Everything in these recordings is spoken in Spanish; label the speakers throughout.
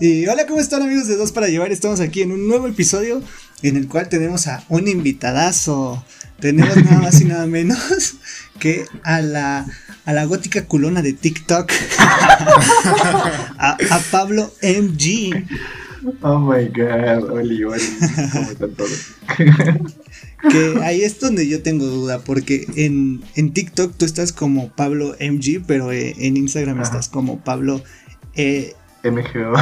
Speaker 1: Y hola, ¿cómo están amigos de Dos para Llevar? Estamos aquí en un nuevo episodio en el cual tenemos a un invitadazo. Tenemos nada más y nada menos que a la, a la gótica culona de TikTok, a, a Pablo MG.
Speaker 2: Oh my god, Oli, Oli, ¿cómo están todos?
Speaker 1: Que ahí es donde yo tengo duda, porque en, en TikTok tú estás como Pablo MG, pero eh, en Instagram
Speaker 2: Ajá.
Speaker 1: estás como Pablo eh,
Speaker 2: MGO.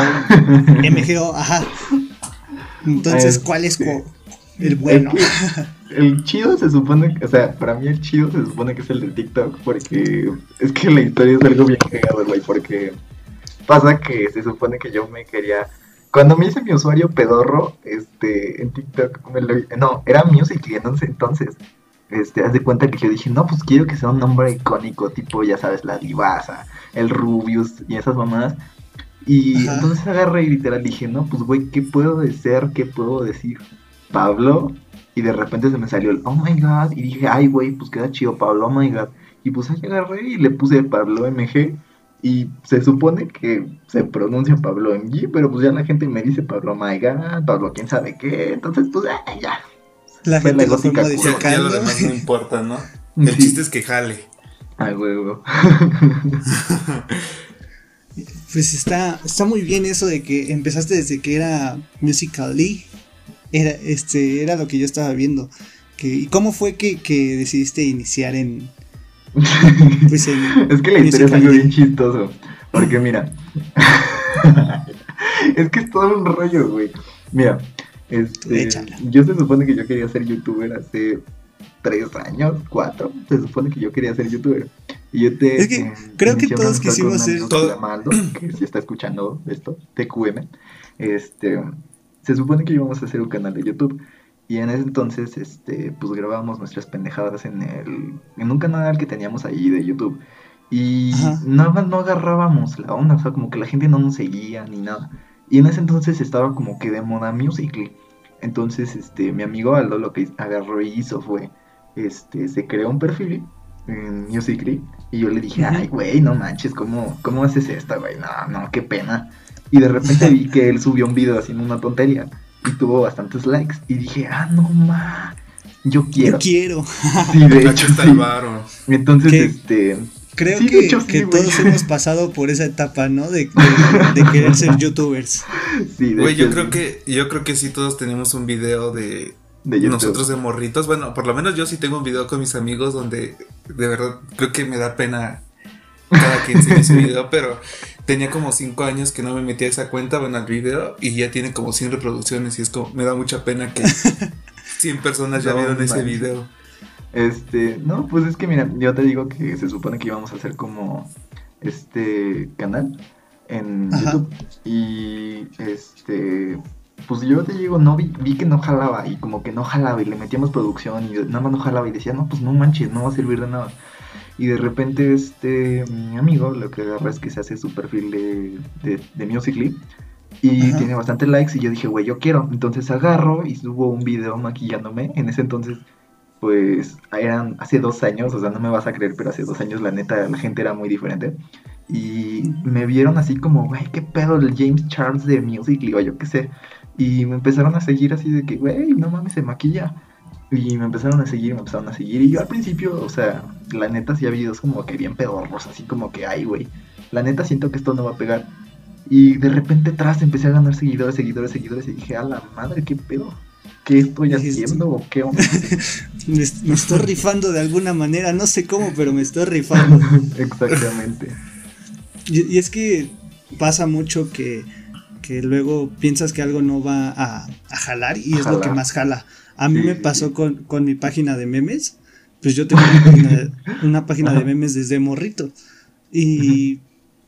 Speaker 1: MGO, ajá. Entonces,
Speaker 2: Este,
Speaker 1: ¿cuál es el bueno?
Speaker 2: El chido se supone, que- o sea, para mí el chido se supone que es el de TikTok, porque es que la historia es algo bien cagado, güey, porque pasa que se supone que yo me quería... Cuando me hice mi usuario pedorro, este, en TikTok, me lo- no, era Musical.ly entonces, entonces, este, haz de cuenta que yo dije, no, pues quiero que sea un nombre icónico, tipo, ya sabes, la Divasa, el Rubius y esas mamadas. Y
Speaker 1: Ajá.
Speaker 2: entonces agarré y literal dije, no, pues güey, ¿qué puedo decir? ¿Qué puedo decir? Pablo. Y de repente se me salió el, oh my god. Y dije, ay, güey, pues queda chido, Pablo, oh my god. Y pues ahí agarré y le puse Pablo MG. Y se supone que se pronuncia Pablo MG, pero pues ya la gente me dice Pablo, oh my god, Pablo, quién sabe qué. Entonces, pues, ay, ya.
Speaker 1: La
Speaker 2: Fue
Speaker 1: gente
Speaker 2: la
Speaker 1: lo
Speaker 2: gótica
Speaker 3: Ya,
Speaker 1: modificando.
Speaker 3: lo demás no importa, ¿no? El
Speaker 2: Sí.
Speaker 3: chiste es que jale.
Speaker 2: Ay, huevo.
Speaker 1: Pues está, está muy bien eso de que empezaste desde que era Musical.ly. Era, este, era lo que yo estaba viendo. Que, ¿Y cómo fue que, que decidiste iniciar en, pues en
Speaker 2: Es que la historia es algo bien chistoso. Porque mira. es que es todo un rollo, güey. Mira. Este, yo se supone que yo quería ser youtuber hace tres años, cuatro. Se supone que yo quería ser youtuber. Y yo te.
Speaker 1: Es que
Speaker 2: eh,
Speaker 1: creo que todos quisimos ser-
Speaker 3: Todo-
Speaker 2: llama Aldo, que si está escuchando esto, TQM. Este. Se supone que íbamos a hacer un canal de YouTube. Y en ese entonces, este, pues grabábamos nuestras pendejadas en el, en un canal que teníamos ahí de YouTube. Y
Speaker 1: Ajá.
Speaker 2: nada no agarrábamos la onda, o sea, como que la gente no nos seguía ni nada. Y en ese entonces estaba como que de moda Musical.ly. Entonces, este, mi amigo Aldo lo que agarró y hizo fue, este, se creó un perfil en Musical.ly. Y yo le dije, ay, güey, no manches, ¿cómo, ¿cómo haces esto, güey? No, no, qué pena. Y de repente vi que él subió un video haciendo una tontería y tuvo bastantes likes. Y dije, ah, no, ma, yo quiero.
Speaker 1: Yo quiero.
Speaker 2: Sí, de hecho,
Speaker 3: está
Speaker 2: sí. Entonces,
Speaker 1: ¿Qué?
Speaker 2: este,
Speaker 1: Creo
Speaker 2: Sí,
Speaker 1: que,
Speaker 2: hecho,
Speaker 1: que todos hemos pasado por esa etapa, ¿no? De, de- de querer ser youtubers.
Speaker 2: sí, de
Speaker 3: Güey, yo
Speaker 2: hecho,
Speaker 3: creo
Speaker 2: sí,
Speaker 3: que, yo creo que sí todos tenemos un video de
Speaker 2: de YouTube.
Speaker 3: nosotros de morritos. Bueno, por lo menos yo sí tengo un video con mis amigos donde de verdad creo que me da pena cada que enseñe ese video, pero tenía como 5 años que no me metía a esa cuenta, bueno, al video, y ya tiene como 100 reproducciones y es como, me da mucha pena que 100 personas ya
Speaker 2: No
Speaker 3: vieron ese video.
Speaker 2: Este, no, pues es que mira, yo te digo que se supone que íbamos a hacer como este canal en
Speaker 1: Ajá.
Speaker 2: YouTube y este, pues yo te digo, no vi, vi que no jalaba y como que no jalaba y le metíamos producción y nada más no jalaba y decía, no, pues no manches, no va a servir de nada. Y de repente este, mi amigo lo que agarra es que se hace su perfil de, de, de Musical.ly y
Speaker 1: Ajá.
Speaker 2: tiene bastantes likes y yo dije, güey, yo quiero. Entonces agarro y subo un video maquillándome. En ese entonces pues eran hace dos años, o sea, no me vas a creer, pero hace dos años la neta la gente era muy diferente. Y me vieron así como, güey, qué pedo el James Charles de Musical.ly o yo qué sé. Y me empezaron a seguir así de que, güey, no mames, se maquilla. Y me empezaron a seguir, me empezaron a seguir. Y yo al principio, o sea, la neta sí había videos como que bien pedorros, así como que, ay, güey, la neta siento que esto no va a pegar. Y de repente atrás empecé a ganar seguidores, seguidores, seguidores. Y dije, a la madre, qué pedo. ¿Qué estoy haciendo o qué onda?
Speaker 1: Me, me estoy rifando de alguna manera, no sé cómo, pero me estoy rifando.
Speaker 2: Exactamente.
Speaker 1: Y, y es que pasa mucho que, que luego piensas que algo no va a, a jalar y es lo que más jala. A mí
Speaker 2: Sí,
Speaker 1: me pasó
Speaker 2: sí.
Speaker 1: con, con mi página de memes. Pues yo tengo una página de, una página de
Speaker 2: Ajá.
Speaker 1: memes desde morrito. Y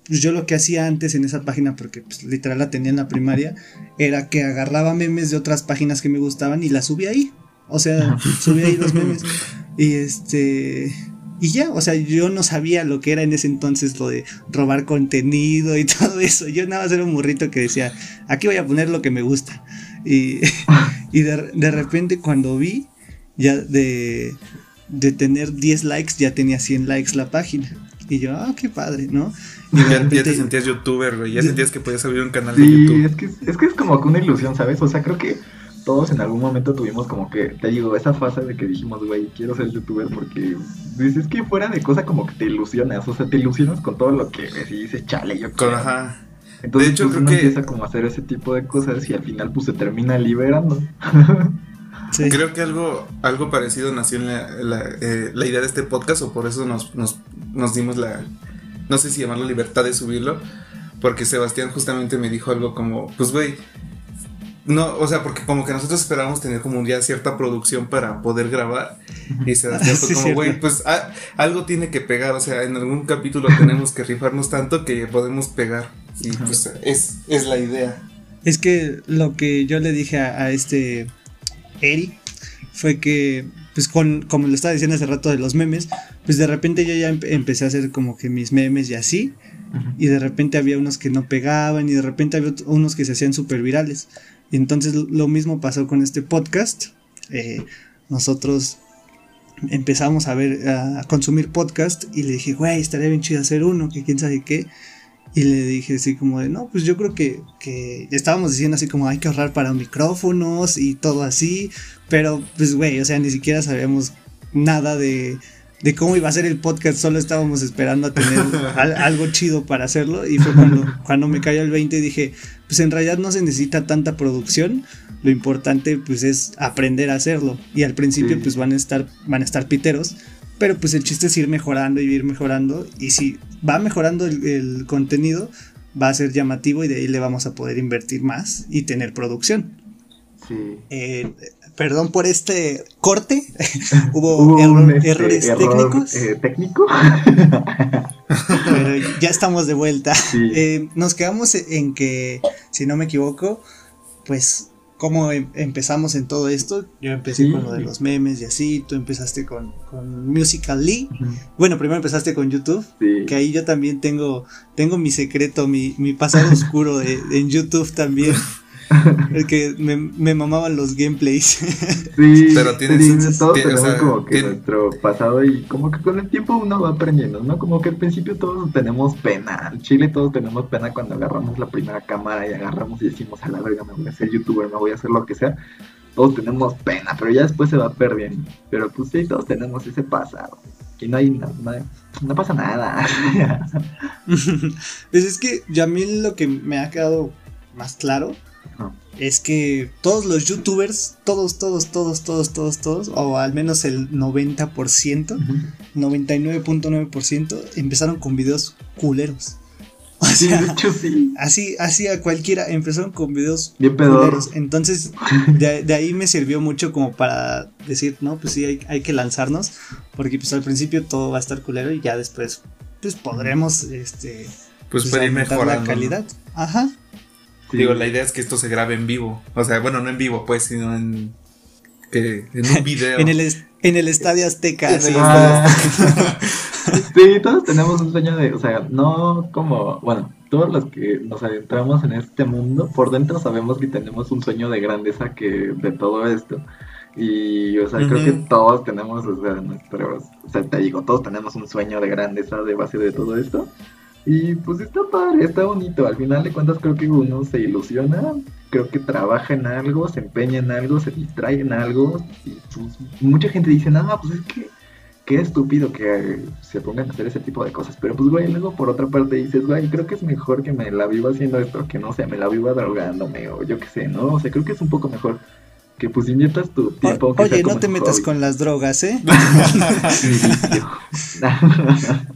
Speaker 1: pues yo lo que hacía antes en esa página, porque pues, literal la tenía en la primaria, era que agarraba memes de otras páginas que me gustaban y las subía ahí. O sea, subía ahí los memes. Y este. Y ya, o sea, yo no sabía lo que era en ese entonces lo de robar contenido y todo eso. Yo nada más era un morrito que decía, aquí voy a poner lo que me gusta. Y, y de, de repente cuando vi, ya de, de tener 10 likes, ya tenía 100 likes la página. Y yo, ah, qué padre, ¿no?
Speaker 3: Y
Speaker 1: de
Speaker 3: ya, te sentías youtuber, güey. Ya
Speaker 1: Ya-
Speaker 3: sentías que podías abrir un canal de
Speaker 2: Sí,
Speaker 3: YouTube.
Speaker 2: es que, es que es como que una ilusión, ¿sabes? O sea, creo que todos en algún momento tuvimos como que, te digo, esa fase de que dijimos, güey, quiero ser youtuber porque dices que fuera de cosa como que te ilusionas, o sea, te ilusionas con todo lo que ves y dices, chale, yo quiero.
Speaker 3: ajá.
Speaker 2: Entonces,
Speaker 3: De hecho,
Speaker 2: pues,
Speaker 3: creo
Speaker 2: uno
Speaker 3: que-
Speaker 2: empieza como a hacer ese tipo de cosas y al final pues se termina liberando.
Speaker 1: Sí.
Speaker 3: Creo que algo, algo parecido nació en la, la, eh, la idea de este podcast, o por eso nos, nos, nos dimos la, no sé si llamarlo libertad de subirlo, porque Sebastián justamente me dijo algo como, pues güey, no, o sea, porque como que nosotros esperábamos tener como ya cierta producción para poder grabar, y Sebastián fue
Speaker 1: Sí,
Speaker 3: como, güey, pues a- algo tiene que pegar, o sea, en algún capítulo tenemos que rifarnos tanto que podemos pegar, y
Speaker 2: Ajá.
Speaker 3: pues es, es la idea.
Speaker 1: Es que lo que yo le dije a, a este Eri fue que, pues con, como le estaba diciendo hace rato de los memes, pues de repente yo ya empe- empecé a hacer como que mis memes y así, y de repente había unos que no pegaban y de repente había unos que se hacían súper virales. Y entonces lo- mismo pasó con este podcast. Eh, nosotros empezamos a ver, a consumir podcast y le dije, güey, estaría bien chido hacer uno, que quién sabe qué. Y le dije así como de, no, pues yo creo que, que estábamos diciendo así como hay que ahorrar para micrófonos y todo así, pero pues güey, o sea, ni siquiera sabíamos nada de, de cómo iba a ser el podcast, solo estábamos esperando a tener al- algo chido para hacerlo y fue cuando, cuando me cayó el 20 y dije, pues en realidad no se necesita tanta producción, lo importante pues es aprender a hacerlo y al principio
Speaker 2: Sí.
Speaker 1: pues van a estar, van a estar piteros, pero pues el chiste es ir mejorando y ir mejorando. Y si va mejorando el, el contenido, va a ser llamativo y de ahí le vamos a poder invertir más y tener producción.
Speaker 2: Sí.
Speaker 1: Eh, perdón por este corte. Hubo,
Speaker 2: Hubo
Speaker 1: error-
Speaker 2: un, este,
Speaker 1: errores
Speaker 2: error,
Speaker 1: técnicos,
Speaker 2: eh, técnico.
Speaker 1: pero ya estamos de vuelta.
Speaker 2: Sí.
Speaker 1: Eh, nos quedamos en que, si no me equivoco, pues cómo em- empezamos en todo esto. Yo empecé
Speaker 2: Sí.
Speaker 1: con lo de los memes y así, tú empezaste con, con Musical.ly.
Speaker 2: Ujú.
Speaker 1: Bueno, primero empezaste con YouTube.
Speaker 2: Sí.
Speaker 1: Que ahí yo también tengo, tengo mi secreto, mi, mi pasado oscuro de- en YouTube también. El que me, me mamaban los gameplays.
Speaker 2: Sí,
Speaker 3: Pero tienes-
Speaker 2: sí, todos
Speaker 3: tiene- o
Speaker 2: tenemos
Speaker 3: sea,
Speaker 2: como que
Speaker 3: tiene-
Speaker 2: nuestro pasado y como que con el tiempo uno va aprendiendo, ¿no? Como que al principio todos tenemos pena, al chile todos tenemos pena cuando agarramos la primera cámara y agarramos y decimos a la verga me voy a ser youtuber, me voy a hacer lo que sea. Todos tenemos pena, pero ya después se va perdiendo. Pero pues sí, todos tenemos ese pasado. Y no hay nada, no, no pasa nada.
Speaker 1: pues es que ya a mí lo que me ha quedado más claro Es que todos los youtubers, todos, todos, todos, todos, todos, todos, o al menos el 90%, 99.9% empezaron con videos culeros. O
Speaker 2: Sí,
Speaker 1: sea,
Speaker 2: de hecho sí.
Speaker 1: así, así a cualquiera empezaron con videos
Speaker 2: Bien
Speaker 1: culeros. Entonces, de, de ahí me sirvió mucho como para decir, no, pues sí, hay, hay que lanzarnos, porque pues al principio todo va a estar culero y ya después, pues podremos, este,
Speaker 3: Pues,
Speaker 1: pues,
Speaker 3: ir mejorando.
Speaker 1: la
Speaker 3: ¿no?
Speaker 1: calidad. Ajá.
Speaker 2: Sí.
Speaker 3: Digo, la idea es que esto se grabe en vivo. O sea, bueno, no en vivo, pues, sino en. Que, en un video.
Speaker 1: En el, en el Estadio Azteca.
Speaker 3: En el
Speaker 1: sí.
Speaker 2: Ah. sí, todos tenemos un sueño de, o sea, no como, bueno, todos los que nos adentramos en este mundo, por dentro sabemos que tenemos un sueño de grandeza que de todo esto. Y, o sea, creo que todos tenemos, o sea, nuestros, o sea, te digo, todos tenemos un sueño de grandeza de base de todo esto. Y pues está padre, está bonito. Al final de cuentas creo que uno se ilusiona, creo que trabaja en algo, se empeña en algo, se distrae en algo. Y pues, mucha gente dice, no, pues es que qué estúpido que se pongan a hacer ese tipo de cosas. Pero pues, güey, luego por otra parte dices, güey, creo que es mejor que me la viva haciendo esto, que no sé, me la viva drogándome o yo qué sé, ¿no? O sea, creo que es un poco mejor que pues inviertas tu tiempo.
Speaker 1: O- oye, no te metas
Speaker 2: hobby.
Speaker 1: con las drogas, ¿eh?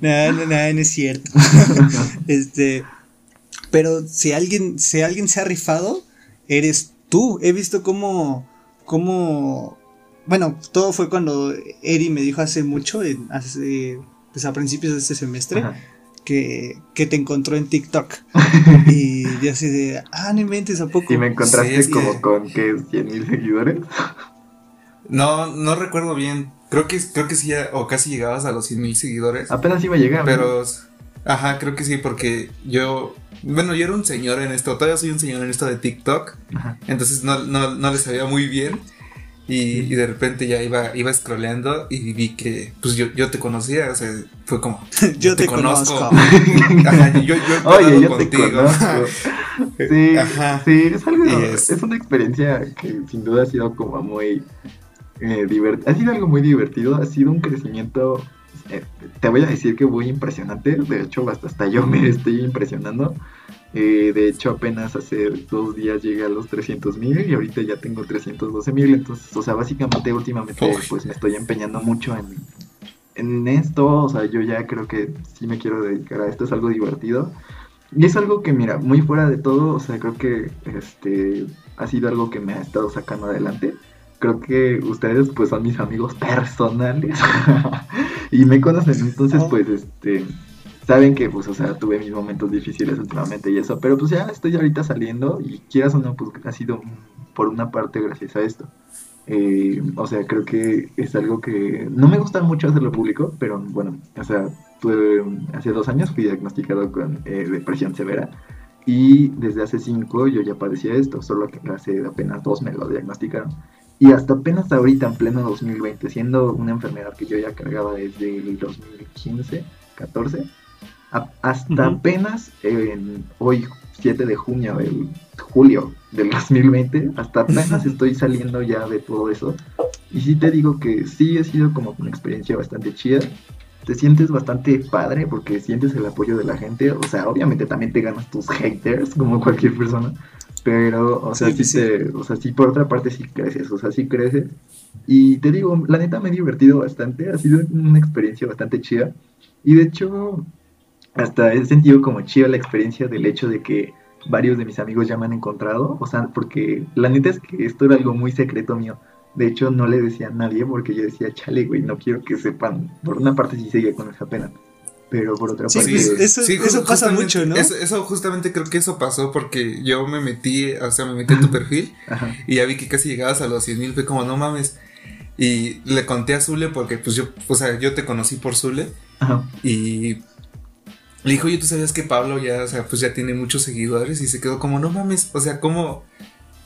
Speaker 1: No, no, no, no es cierto. Este, pero si alguien, si alguien se ha rifado, eres tú. He visto cómo, cómo, bueno, todo fue cuando Eri me dijo hace mucho, hace, pues a principios de este semestre,
Speaker 2: Ajá.
Speaker 1: Que, que te encontró en TikTok. y yo así de, ah, no inventes, ¿a poco?
Speaker 2: Y me encontraste
Speaker 3: Sí, que-
Speaker 2: como con, ¿qué? 100 mil seguidores.
Speaker 3: No, no recuerdo bien. Creo que, creo que sí, ya- o casi llegabas a los 100 mil seguidores.
Speaker 2: Apenas iba a llegar. ¿no?
Speaker 3: Pero, ajá, creo que sí, porque yo, bueno, yo era un señor en esto, todavía soy un señor en esto de TikTok,
Speaker 2: Ajá.
Speaker 3: entonces no, no, no le sabía muy bien. Y, de repente ya iba, iba scrolleando y vi que pues yo, yo te conocía, o sea, fue como
Speaker 1: yo te, conozco.
Speaker 3: yo, yo
Speaker 2: Oye, yo te conozco. sí, sí, es algo, es... una experiencia que sin duda ha sido como muy eh, divertido, ha sido algo muy divertido, ha sido un crecimiento eh, te voy a decir que muy impresionante, de hecho hasta, hasta yo me estoy impresionando. Eh, de hecho apenas hace dos días llegué a los 300 mil y ahorita ya tengo 312 mil, entonces, o sea, básicamente últimamente pues me estoy empeñando mucho en, en esto, o sea, yo ya creo que sí me quiero dedicar a esto, es algo divertido. Y es algo que, mira, muy fuera de todo, o sea, creo que este ha sido algo que me ha estado sacando adelante. Creo que ustedes pues son mis amigos personales. Y me conocen, entonces oh. pues este saben que pues o sea tuve mis momentos difíciles últimamente y eso, pero pues ya estoy ahorita saliendo y quieras o no pues ha sido por una parte gracias a esto. Eh, o sea, creo que es algo que no me gusta mucho hacerlo público, pero bueno, o sea, tuve, hace dos años fui diagnosticado con eh, depresión severa y desde hace cinco yo ya padecía esto, solo que hace apenas dos me lo diagnosticaron. Y hasta apenas ahorita, en pleno 2020, siendo una enfermedad que yo ya cargaba desde el 2015, 14, hasta apenas en hoy, 7 de junio, del julio del 2020, hasta apenas estoy saliendo ya de todo eso. Y sí te digo que sí ha sido como una experiencia bastante chida. Te sientes bastante padre porque sientes el apoyo de la gente. O sea, obviamente también te ganas tus haters, como cualquier persona. Pero, o sea, sí, sí, o sea, sí, por otra parte sí creces, o sea, sí creces. Y te digo, la neta me he divertido bastante, ha sido una experiencia bastante chida. Y de hecho, hasta he sentido como chida la experiencia del hecho de que varios de mis amigos ya me han encontrado, o sea, porque la neta es que esto era algo muy secreto mío. De hecho, no le decía a nadie porque yo decía, chale, güey, no quiero que sepan. Por una parte sí seguía con esa pena pero por otra parte.
Speaker 1: Pues, eso, pasa mucho, ¿no?
Speaker 3: Eso, justamente creo que eso pasó porque yo me metí, o sea, me metí en tu perfil y ya vi que casi llegabas a los 100 mil, fue como, no mames. Y le conté a Zule porque, pues yo, o sea, yo te conocí por Zule y le dijo, oye, tú sabías que Pablo ya, o sea, pues ya tiene muchos seguidores y se quedó como, no mames, o sea, ¿cómo?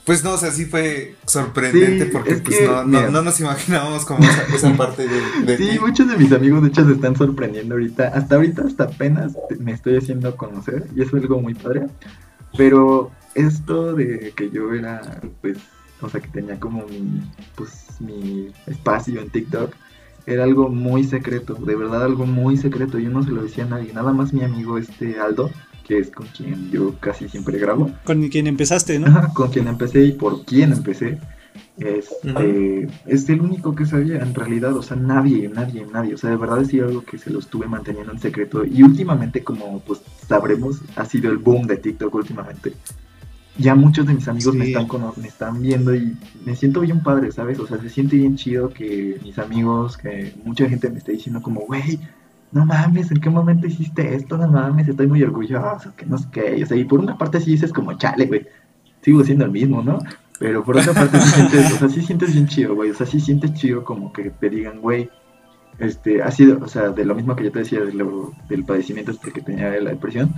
Speaker 3: Pues no, o sea, sí fue sorprendente porque pues no, no, nos imaginábamos como esa, parte de,
Speaker 2: Sí, muchos de mis amigos de hecho se están sorprendiendo ahorita. Hasta ahorita, hasta apenas me estoy haciendo conocer y eso es algo muy padre. Pero esto de que yo era, pues, o sea, que tenía como mi, pues, mi espacio en TikTok, era algo muy secreto, de verdad algo muy secreto. Yo no se lo decía a nadie, nada más mi amigo este Aldo que es con quien yo casi siempre grabo.
Speaker 1: Con quien empezaste, ¿no?
Speaker 2: con quien empecé y por quien empecé. Este, Es el único que sabía en realidad, o sea, nadie, nadie, nadie. O sea, de verdad es algo que se lo estuve manteniendo en secreto. Y últimamente, como pues sabremos, ha sido el boom de TikTok últimamente. Ya muchos de mis amigos me, están me están viendo y me siento bien padre, ¿sabes? O sea, se siente bien chido que mis amigos, que mucha gente me esté diciendo como, güey, no mames, ¿en qué momento hiciste esto? No mames, estoy muy orgulloso, que no sé qué. O sea, y por una parte sí dices como, chale, güey, sigo siendo el mismo, ¿no? Pero por otra parte sí sientes, o sea, sí sientes bien chido, güey. O sea, sí sientes chido como que te digan, güey, este, ha sido, o sea, de lo mismo que yo te decía de lo, del padecimiento este que tenía la depresión,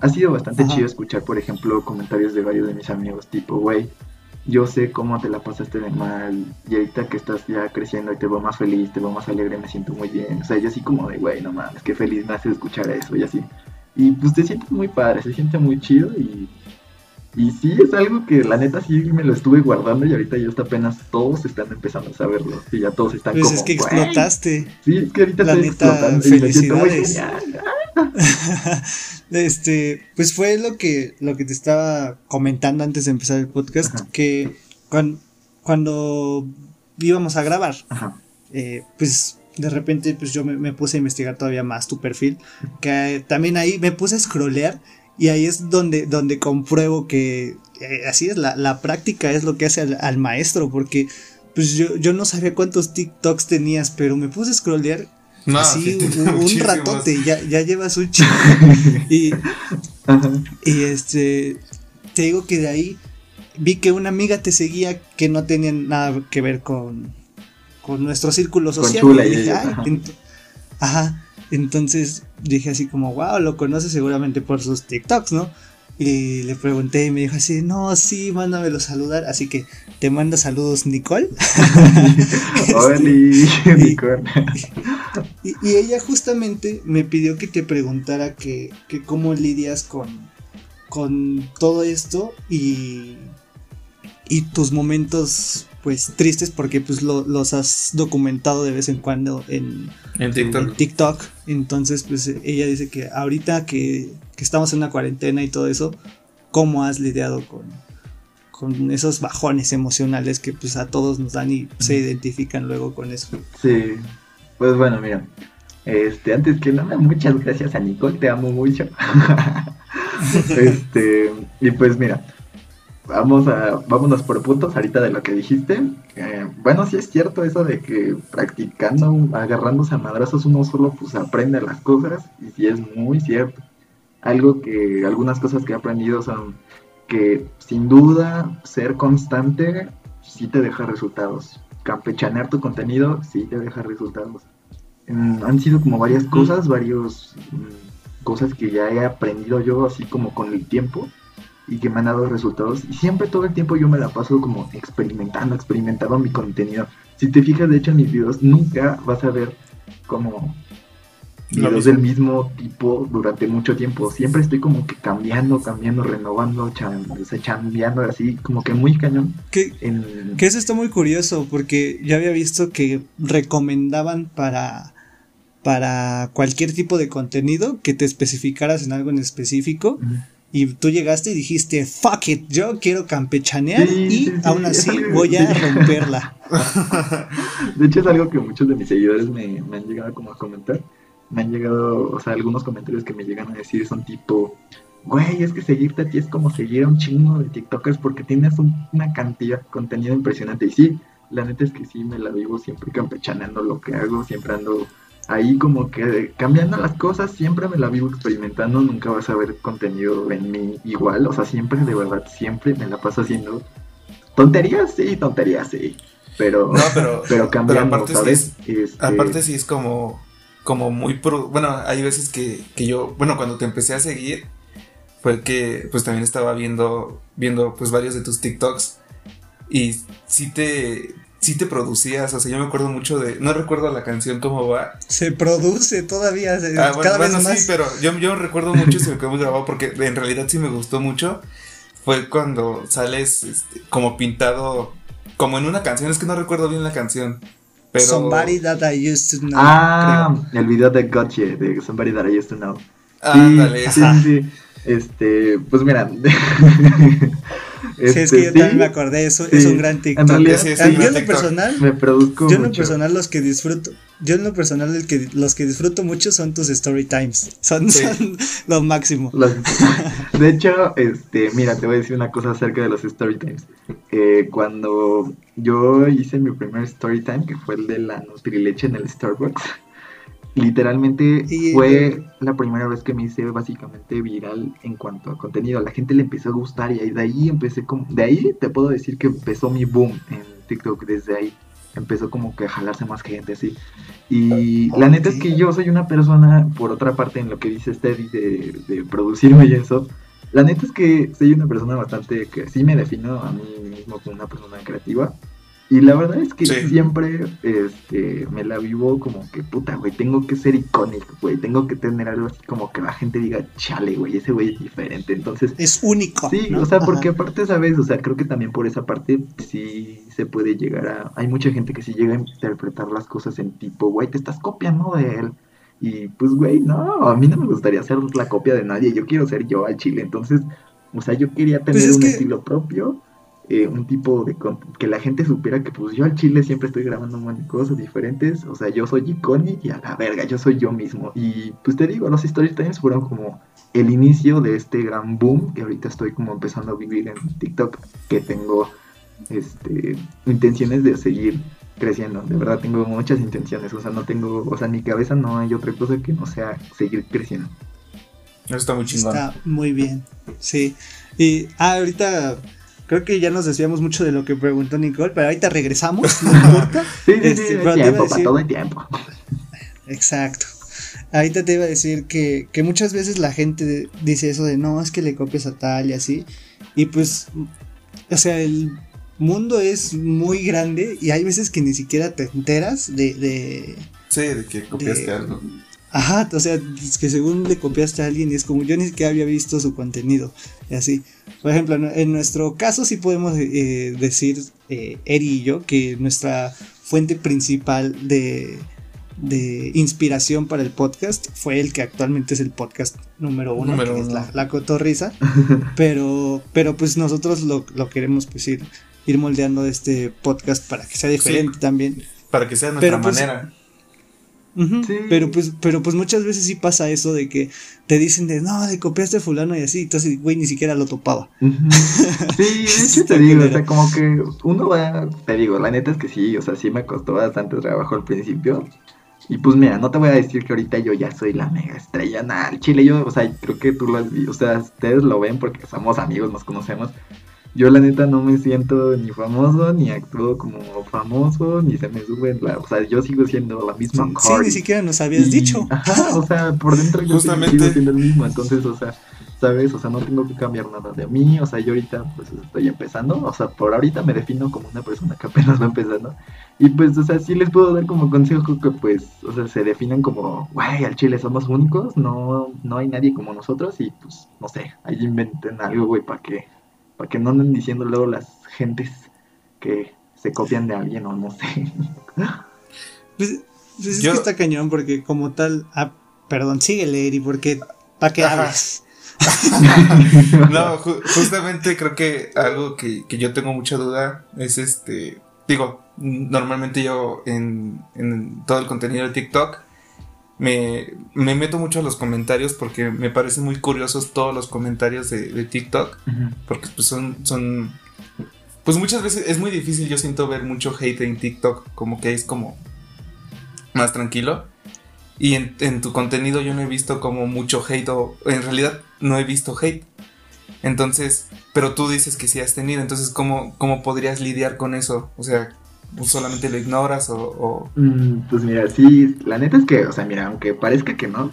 Speaker 2: ha sido bastante chido escuchar, por ejemplo, comentarios de varios de mis amigos, tipo, güey, yo sé cómo te la pasaste de mal y ahorita que estás ya creciendo y te veo más feliz, te veo más alegre, me siento muy bien. O sea, yo así como de, güey, no mames, qué feliz me hace escuchar eso y así. Y pues te sientes muy padre, se siente muy chido y, y sí, es algo que la neta sí me lo estuve guardando y ahorita ya está apenas todos están empezando a saberlo y ya todos están
Speaker 1: pues es que explotaste.
Speaker 2: Sí, es que ahorita estoy explotando y me siento muy
Speaker 1: este, pues fue lo que, lo que te estaba comentando antes de empezar el podcast, que cuando, íbamos a grabar, eh, pues de repente pues yo me, puse a investigar todavía más tu perfil, que también ahí me puse a scrollear y ahí es donde, donde compruebo que eh, así es, la, práctica es lo que hace al, maestro, porque pues yo, yo no sabía cuántos TikToks tenías, pero me puse a scrollear no, sí, un, ratote, ya, ya llevas un chico. y, y este, te digo que de ahí vi que una amiga te seguía que no tenía nada que ver con, con nuestro círculo social. ajá. Entonces dije así como, wow, lo conoce seguramente por sus TikToks, ¿no? Y le pregunté y me dijo así, no, sí, mándamelo a saludar. Así que te manda saludos, Nicole.
Speaker 2: Hola,
Speaker 1: Este,
Speaker 2: Nicole.
Speaker 1: Y, y ella justamente me pidió que te preguntara que, que cómo lidias con, con todo esto y, y tus momentos pues tristes porque pues lo- los has documentado de vez en cuando en,
Speaker 3: En
Speaker 1: en
Speaker 3: TikTok.
Speaker 1: TikTok. Entonces pues ella dice que ahorita que, que estamos en la cuarentena y todo eso, ¿cómo has lidiado con, con esos bajones emocionales que pues a todos nos dan y se identifican luego con eso?
Speaker 2: Sí, pues bueno, mira. Este, antes que nada, muchas gracias a Nicole, te amo mucho. este, y pues mira, vamos a, vámonos por puntos ahorita de lo que dijiste. Eh, bueno, sí es cierto eso de que practicando, agarrándose a madrazos uno solo pues aprende las cosas, y sí es muy cierto. Algo que, algunas cosas que he aprendido son que sin duda ser constante sí te deja resultados. Campechanear tu contenido sí te deja resultados. Han sido como varias cosas, varios mm, cosas que ya he aprendido yo así como con el tiempo y que me han dado resultados. Y siempre todo el tiempo yo me la paso como experimentando, experimentando mi contenido. Si te fijas, de hecho, en mis videos nunca vas a ver como videos del mismo tipo durante mucho tiempo. Siempre estoy como que cambiando, cambiando, renovando, chan, o sea, chambeando así, como que muy cañón.
Speaker 1: ¿Qué,
Speaker 2: En...
Speaker 1: Que eso está muy curioso porque yo había visto que recomendaban para, para cualquier tipo de contenido que te especificaras en algo en específico y tú llegaste y dijiste, fuck it, yo quiero campechanear
Speaker 2: Sí,
Speaker 1: y
Speaker 2: sí,
Speaker 1: aún así voy a romperla.
Speaker 2: De hecho es algo que muchos de mis seguidores me, me han llegado como a comentar. Me han llegado, o sea, algunos comentarios que me llegan a decir son tipo, güey, es que seguirte a ti es como seguir a un chingo de TikTokers porque tienes un- una cantidad de contenido impresionante. Y sí, la neta es que sí me la vivo siempre campechaneando lo que hago, siempre ando ahí como que cambiando las cosas, siempre me la vivo experimentando, nunca vas a ver contenido en mí igual, o sea, siempre, de verdad, siempre me la paso haciendo tonterías, sí, tonterías, sí, pero,
Speaker 3: No, pero,
Speaker 2: pero cambiando,
Speaker 3: aparte sí
Speaker 2: ¿sabes?
Speaker 3: es-
Speaker 2: Este,
Speaker 3: aparte sí es como, como muy pro, bueno, hay veces que, que yo, bueno, cuando te empecé a seguir, fue que pues también estaba viendo, viendo pues varios de tus TikToks y sí te, sí te producías, o sea, yo me acuerdo mucho de, no recuerdo la canción cómo va,
Speaker 1: Se produce todavía, se-
Speaker 3: Ah, bueno,
Speaker 1: cada
Speaker 3: bueno,
Speaker 1: vez más.
Speaker 3: sí, pero yo, yo recuerdo mucho y se me quedó muy grabado porque en realidad sí me gustó mucho. Fue cuando sales este, como pintado, como en una canción, es que no recuerdo bien la canción. Pero.
Speaker 1: Somebody that I used to know.
Speaker 2: Ah, el video de Gotcha, de Somebody That I Used to Know. Sí,
Speaker 3: Ándale,
Speaker 2: sí, sí, sí. Este, pues mira.
Speaker 1: creo. Sí, es que yo
Speaker 2: este,
Speaker 1: también
Speaker 2: sí,
Speaker 1: me acordé, eso es
Speaker 2: sí.
Speaker 1: un gran
Speaker 2: En
Speaker 1: TikTok.
Speaker 2: realidad,
Speaker 3: Sí, sí, un
Speaker 1: yo
Speaker 3: gran
Speaker 1: en lo
Speaker 3: TikTok.
Speaker 1: personal,
Speaker 2: me produzco
Speaker 1: yo en lo
Speaker 2: mucho.
Speaker 1: personal los que disfruto, yo en lo personal el que, los que disfruto mucho son tus story times, son,
Speaker 3: Sí.
Speaker 1: son lo máximo.
Speaker 2: Los- de hecho, este, mira, te voy a decir una cosa acerca de los story times. Eh, cuando yo hice mi primer story time, que fue el de la Nutrileche en el Starbucks, literalmente
Speaker 1: Y-
Speaker 2: fue la primera vez que me hice básicamente viral en cuanto a contenido. A la gente le empezó a gustar y ahí- de ahí empecé como, de ahí te puedo decir que empezó mi boom en TikTok desde ahí. Empezó como que a jalarse más gente así. Y la neta es que yo soy una persona, por otra parte, en lo que dice Steady de, de producirme y eso, la neta es que soy una persona bastante que sí me defino a mí mismo como una persona creativa. Y la verdad es que
Speaker 3: Sí.
Speaker 2: siempre este, me la vivo como que puta, güey, tengo que ser icónico, güey, tengo que tener algo así como que la gente diga, chale, güey, ese güey es diferente. Entonces,
Speaker 1: Es único.
Speaker 2: Sí,
Speaker 1: ¿no?
Speaker 2: o sea,
Speaker 1: Ajá.
Speaker 2: porque aparte, ¿sabes? O sea, creo que también por esa parte sí se puede llegar a... Hay mucha gente que sí llega a interpretar las cosas en tipo, güey, te estás copiando de él. Y pues, güey, no, a mí no me gustaría ser la copia de nadie, yo quiero ser yo al chile. Entonces, o sea, yo quería tener
Speaker 1: Pues es
Speaker 2: un
Speaker 1: que-
Speaker 2: estilo propio, eh, un tipo de... que la gente supiera que pues yo al chile siempre estoy grabando un montón de cosas diferentes. O sea, yo soy icónico y a la verga, yo soy yo mismo. Y pues te digo, los story times fueron como el inicio de este gran boom que ahorita estoy como empezando a vivir en TikTok, que tengo este intenciones de seguir creciendo. De verdad tengo muchas intenciones, o sea, no tengo, o sea, en mi cabeza no hay otra cosa que no sea seguir creciendo.
Speaker 3: Eso está muy chingón.
Speaker 1: Está muy bien. Sí. Y ah, ahorita creo que ya nos desviamos mucho de lo que preguntó Nicole, pero ahorita regresamos, no importa.
Speaker 2: Sí, sí,
Speaker 1: Este,
Speaker 2: sí,
Speaker 1: pero te
Speaker 2: tiempo, para todo el tiempo.
Speaker 1: Exacto. ahorita te iba a decir que, que muchas veces la gente dice eso de no, es que le copias a tal y así. Y pues, o sea, el mundo es muy grande y hay veces que ni siquiera te enteras de... de
Speaker 3: sí, de que copiaste algo.
Speaker 1: Ajá, o sea, es que según le copiaste a alguien y es como yo ni siquiera había visto su contenido. Y así. Por ejemplo, en nuestro caso sí podemos eh, decir, eh, Eri y yo, que nuestra fuente principal de, de inspiración para el podcast fue el que actualmente es el podcast número uno, que es la, la cotorriza. pero, pero pues nosotros lo, lo queremos pues ir, ir moldeando este podcast para que sea diferente también.
Speaker 3: Para que sea nuestra pues,
Speaker 1: Pero pues, pero pues muchas veces sí pasa eso de que te dicen de no, de copiaste fulano y así, entonces güey ni siquiera lo topaba.
Speaker 2: Sí, de hecho te digo, o sea, como que uno va, te digo, la neta es que sí, o sea, sí me costó bastante trabajo al principio. Y pues mira, no te voy a decir que ahorita yo ya soy la mega estrella, nada, el chile yo, o sea, creo que tú lo has visto, o sea, ustedes lo ven porque somos amigos, nos conocemos, yo la neta no me siento ni famoso, ni actúo como famoso, ni se me sube la... O sea, yo sigo siendo la misma
Speaker 1: Sí, ni siquiera nos habías dicho.
Speaker 2: Ajá, o sea, por dentro yo sigo siendo el mismo, entonces, o sea, ¿sabes? O sea, no tengo que cambiar nada de mí, o sea, yo ahorita pues estoy empezando, o sea, por ahorita me defino como una persona que apenas va empezando. Y pues, o sea, sí les puedo dar como consejo que pues, o sea, se definan como, güey, al chile somos únicos, no, no hay nadie como nosotros y pues, no sé, ahí inventen algo, güey, para que para que no anden diciendo luego las gentes que se copian de alguien o no sé.
Speaker 1: Pues, pues es que está cañón porque como tal, ah, perdón, síguele Eri porque para qué hablas.
Speaker 3: no, justamente creo que algo que, yo tengo mucha duda es este, digo, normalmente yo en, en todo el contenido de TikTok me, meto mucho a los comentarios porque me parecen muy curiosos todos los comentarios de, TikTok. Porque pues son, son. Pues muchas veces es muy difícil, yo siento ver mucho hate en TikTok. Como que es como más tranquilo. Y en, tu contenido yo no he visto como mucho hate o en realidad no he visto hate. Entonces, pero tú dices que sí has tenido, entonces ¿cómo, cómo podrías lidiar con eso? O sea, solamente lo ignoras o,
Speaker 2: mm, pues mira, sí, la neta es que, o sea, mira, aunque parezca que no,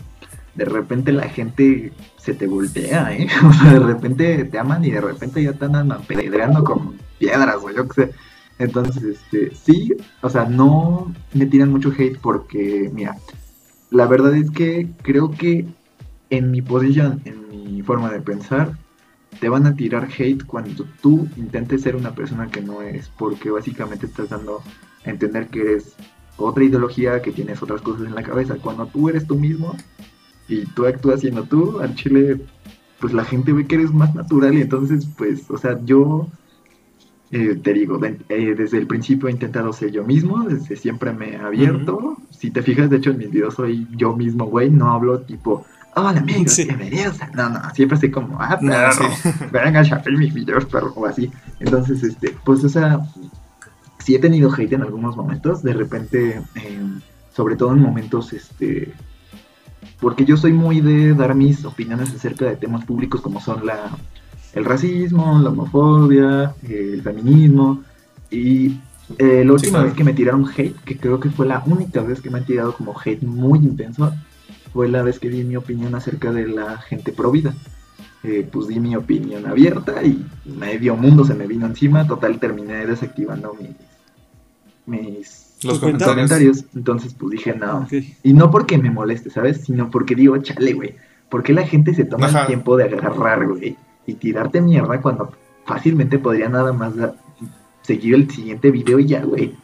Speaker 2: de repente la gente se te voltea, ¿eh? O sea, de repente te aman y de repente ya te andan apedreando con piedras o yo qué sé. Entonces, este, sí, o sea, no me tiran mucho hate porque, mira, la verdad es que creo que en mi posición, en mi forma de pensar, te van a tirar hate cuando tú intentes ser una persona que no eres, porque básicamente estás dando a entender que eres otra ideología, que tienes otras cosas en la cabeza. Cuando tú eres tú mismo y tú actúas siendo tú, al chile, pues la gente ve que eres más natural y entonces, pues, o sea, yo eh, te digo, eh, desde el principio he intentado ser yo mismo, desde siempre me he abierto. Si te fijas, de hecho, en mis videos soy yo mismo, güey, no hablo tipo hola amigos, bienvenidos. No, no, siempre así como, ah, perro, venga a ver mis videos, perro, o así. Entonces, este, pues, o sea, sí he tenido hate en algunos momentos, de repente, em, sobre todo en momentos, este, porque yo soy muy de dar mis opiniones acerca de temas públicos como son la, el racismo, la homofobia, el feminismo, y eh, la última vez que me tiraron hate, que creo que fue la única vez que me han tirado como hate muy intenso, fue la vez que di mi opinión acerca de la gente pro vida. Eh, pues di mi opinión abierta y medio mundo se me vino encima. Total, terminé desactivando mis, mis
Speaker 3: Los comentarios.
Speaker 2: Entonces, pues dije, no. Y no porque me moleste, ¿sabes? Sino porque digo, chale, güey. ¿Por qué la gente se toma el tiempo de agarrar, güey? Y tirarte mierda cuando fácilmente podría nada más seguir el siguiente video y ya, güey.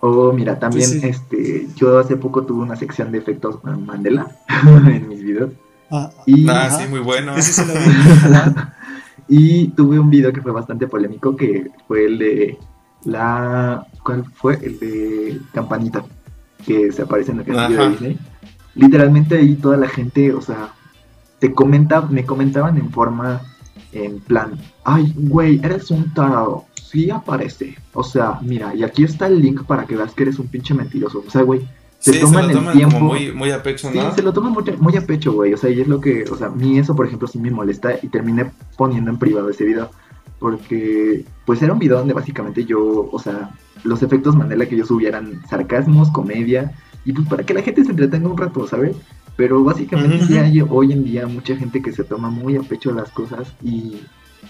Speaker 2: O mira, también este, yo hace poco tuve una sección de efectos Mandela en mis videos.
Speaker 3: Ah, y, ah, sí, muy bueno.
Speaker 2: y tuve un video que fue bastante polémico, que fue el de la... ¿Cuál fue? El de Campanita, que se aparece en el castillo de Disney. Literalmente ahí toda la gente, o sea, te comenta, me comentaban en forma, en plan, ay, güey, eres un tarado sí aparece. O sea, mira, y aquí está el link para que veas que eres un pinche mentiroso. O sea, güey,
Speaker 3: se toman el tiempo. muy, muy a pecho, ¿no?
Speaker 2: Sí, se lo toman muy, a pecho, güey. O sea, y es lo que, o sea, a mí eso, por ejemplo, sí me molesta y terminé poniendo en privado ese video. Porque, pues era un video donde básicamente yo, o sea, los efectos Mandela que yo subía eran sarcasmos, comedia y pues para que la gente se entretenga un rato, ¿sabes? Pero básicamente ya hay hoy en día mucha gente que se toma muy a pecho las cosas y,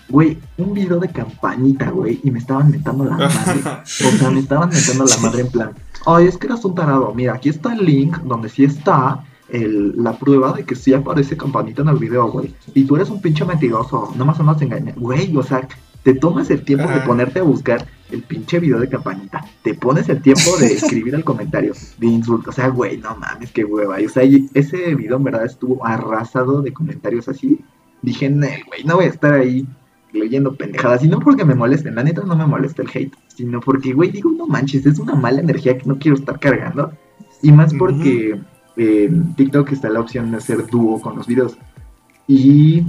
Speaker 2: güey, un video de campanita, güey, y me estaban metiendo la madre. o sea, me estaban metiendo la madre en plan, ay, es que eras un tarado. Mira, aquí está el link donde sí está el, la prueba de que sí aparece campanita en el video, güey. Y tú eres un pinche mentiroso, no más o menos engañar. Güey, o sea, te tomas el tiempo de ponerte a buscar el pinche video de campanita, te pones el tiempo de escribir el comentario de insulto, o sea, güey, no mames, qué hueva. o sea, ese video en verdad estuvo arrasado de comentarios así. Dije, güey, no voy a estar ahí leyendo pendejadas, y no porque me molesten, la neta no me molesta el hate, sino porque, güey, digo, no manches, es una mala energía que no quiero estar cargando. Y más porque en TikTok está la opción de hacer dúo con los videos. Y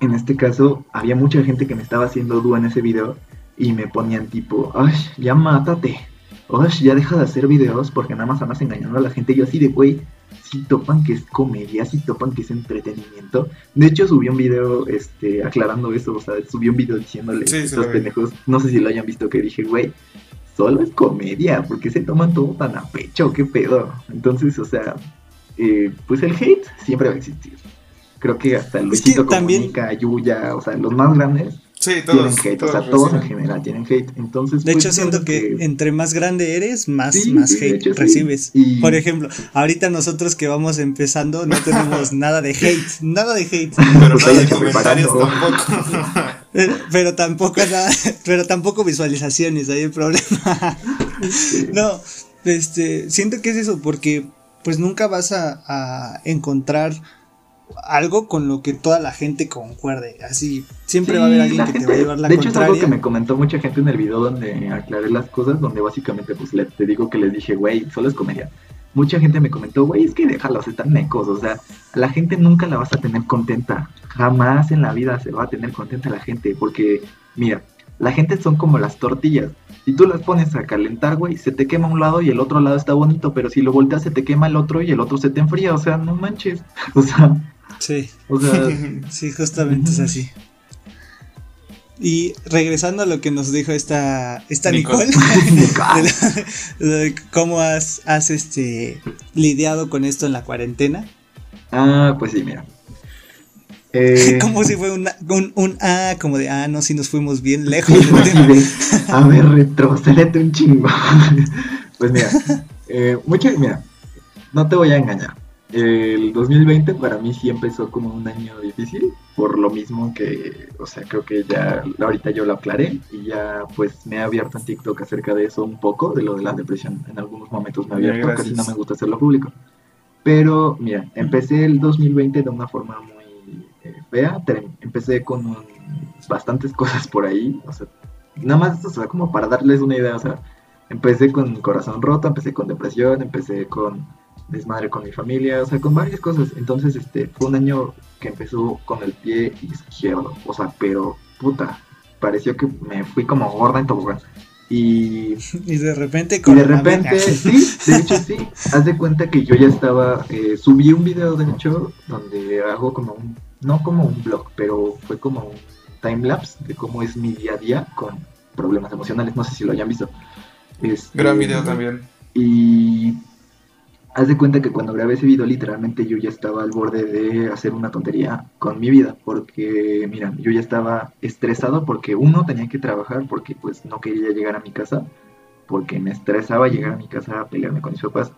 Speaker 2: en este caso había mucha gente que me estaba haciendo dúo en ese video y me ponían tipo, ay, ya mátate, ay, ya deja de hacer videos porque nada más andas engañando a la gente. Y yo así de, güey, si topan que es comedia, si topan que es entretenimiento. De hecho, subí un video este, aclarando eso, o sea, subí un video diciéndole a estos pendejos, no sé si lo hayan visto, que dije, güey, solo es comedia, porque se toman todo tan a pecho, qué pedo. Entonces, o sea, eh, pues el hate siempre va a existir creo que hasta Luisito es Comunica, Yuya, o sea, los más grandes
Speaker 3: sí, todos,
Speaker 2: tienen hate, o sea, todos en general tienen hate. Entonces,
Speaker 1: de pues, hecho, siento que, entre más grande eres, más, más hate recibes. Por ejemplo, ahorita nosotros que vamos empezando no tenemos nada de hate, nada de hate.
Speaker 3: Pero nada de comentarios tampoco.
Speaker 1: pero, tampoco nada, pero tampoco visualizaciones, ahí el problema. no, este, siento que es eso, porque pues nunca vas a, a encontrar algo con lo que toda la gente concuerde. Así, siempre va a haber alguien que te va a llevar la
Speaker 2: De hecho, es algo que me comentó mucha gente en el video donde aclaré las cosas, donde básicamente pues le, te digo que les dije, güey, solo es comedia. Mucha gente me comentó, güey, es que déjalos, están mecos, o sea, la gente nunca la vas a tener contenta. Jamás en la vida se va a tener contenta la gente, porque, mira, la gente son como las tortillas. Si tú las pones a calentar, güey, se te quema un lado y el otro lado está bonito, pero si lo volteas se te quema el otro y el otro se te enfría, o sea, no manches. O sea,
Speaker 1: Sí. sí, justamente es así. Y regresando a lo que nos dijo esta, esta Nicole, ¿cómo has, has este, lidiado con esto en la cuarentena?
Speaker 2: Ah, pues sí, mira.
Speaker 1: Eh... como si fue un, un, ah, como de, ah, no, si nos fuimos bien lejos.
Speaker 2: a ver, retrocedete un chingo. pues mira, eh, mucho, mira, no te voy a engañar. El 2020 para mí sí empezó como un año difícil, por lo mismo que, o sea, creo que ya ahorita yo lo aclaré y ya pues me he abierto en TikTok acerca de eso un poco, de lo de la depresión. En algunos momentos me he abierto, casi no me gusta hacerlo público. Pero mira, empecé el 2020 de una forma muy eh, fea, empecé con bastantes cosas por ahí, o sea, nada más, o sea, como para darles una idea, o sea, empecé con corazón roto, empecé con depresión, empecé con desmadre con mi familia, o sea, con varias cosas. Entonces, este, fue un año que empezó con el pie izquierdo, o sea, pero puta, pareció que me fui como gorda en tobogán. Y,
Speaker 1: y de repente
Speaker 2: y de repente sí de hecho sí. Haz de cuenta que yo ya estaba eh, subí un video de hecho donde hago como un no como un blog pero fue como un time lapse de cómo es mi día a día con problemas emocionales. No sé si lo hayan visto.
Speaker 3: Este, gran video también.
Speaker 2: y haz de cuenta que cuando grabé ese video literalmente yo ya estaba al borde de hacer una tontería con mi vida, porque mira, yo ya estaba estresado porque uno tenía que trabajar porque pues no quería llegar a mi casa, porque me estresaba llegar a mi casa a pelearme con mis papás,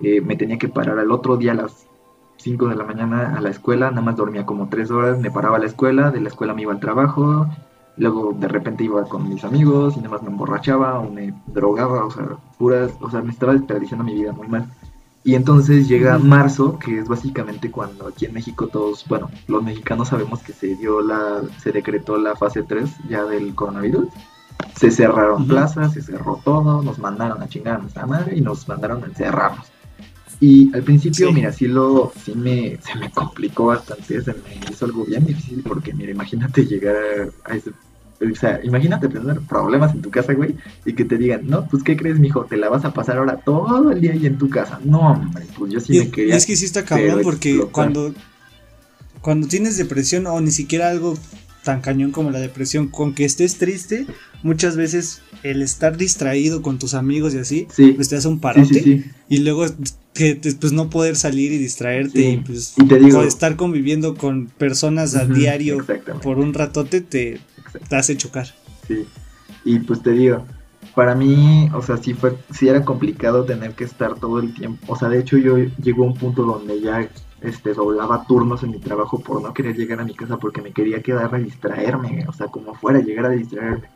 Speaker 2: eh, me tenía que parar al otro día a las 5 de la mañana a la escuela, nada más dormía como 3 horas, me paraba a la escuela, de la escuela me iba al trabajo, luego de repente iba con mis amigos y nada más me emborrachaba o me drogaba, o sea, puras, o sea, me estaba desperdiciando mi vida muy mal. Y entonces llega marzo, que es básicamente cuando aquí en México todos, bueno, los mexicanos sabemos que se dio la, se decretó la fase 3 ya del coronavirus. Se cerraron plazas, se cerró todo, nos mandaron a chingar a nuestra madre y nos mandaron a encerrarnos. Y al principio, mira, sí lo, sí me, se me complicó bastante, se me hizo algo bien difícil porque, mira, imagínate llegar a, a ese o sea, imagínate tener problemas en tu casa, güey, y que te digan, no, pues, ¿qué crees, mijo? Te la vas a pasar ahora todo el día ahí en tu casa. No, hombre, pues yo sí me quería.
Speaker 1: Y es que sí está cabrón porque cuando, cuando tienes depresión o ni siquiera algo tan cañón como la depresión. Con que estés triste, muchas veces el estar distraído con tus amigos y así, pues te hace un parote. y luego que pues no poder salir y distraerte y pues estar conviviendo con personas a diario por un ratote te, te hace chocar.
Speaker 2: Sí. Y pues te digo, para mí, o sea, sí fue, sí era complicado tener que estar todo el tiempo. O sea, de hecho yo llegó a un punto donde ya este, doblaba turnos en mi trabajo por no querer llegar a mi casa porque me quería quedar a distraerme, o sea, como fuera, llegar a distraerme.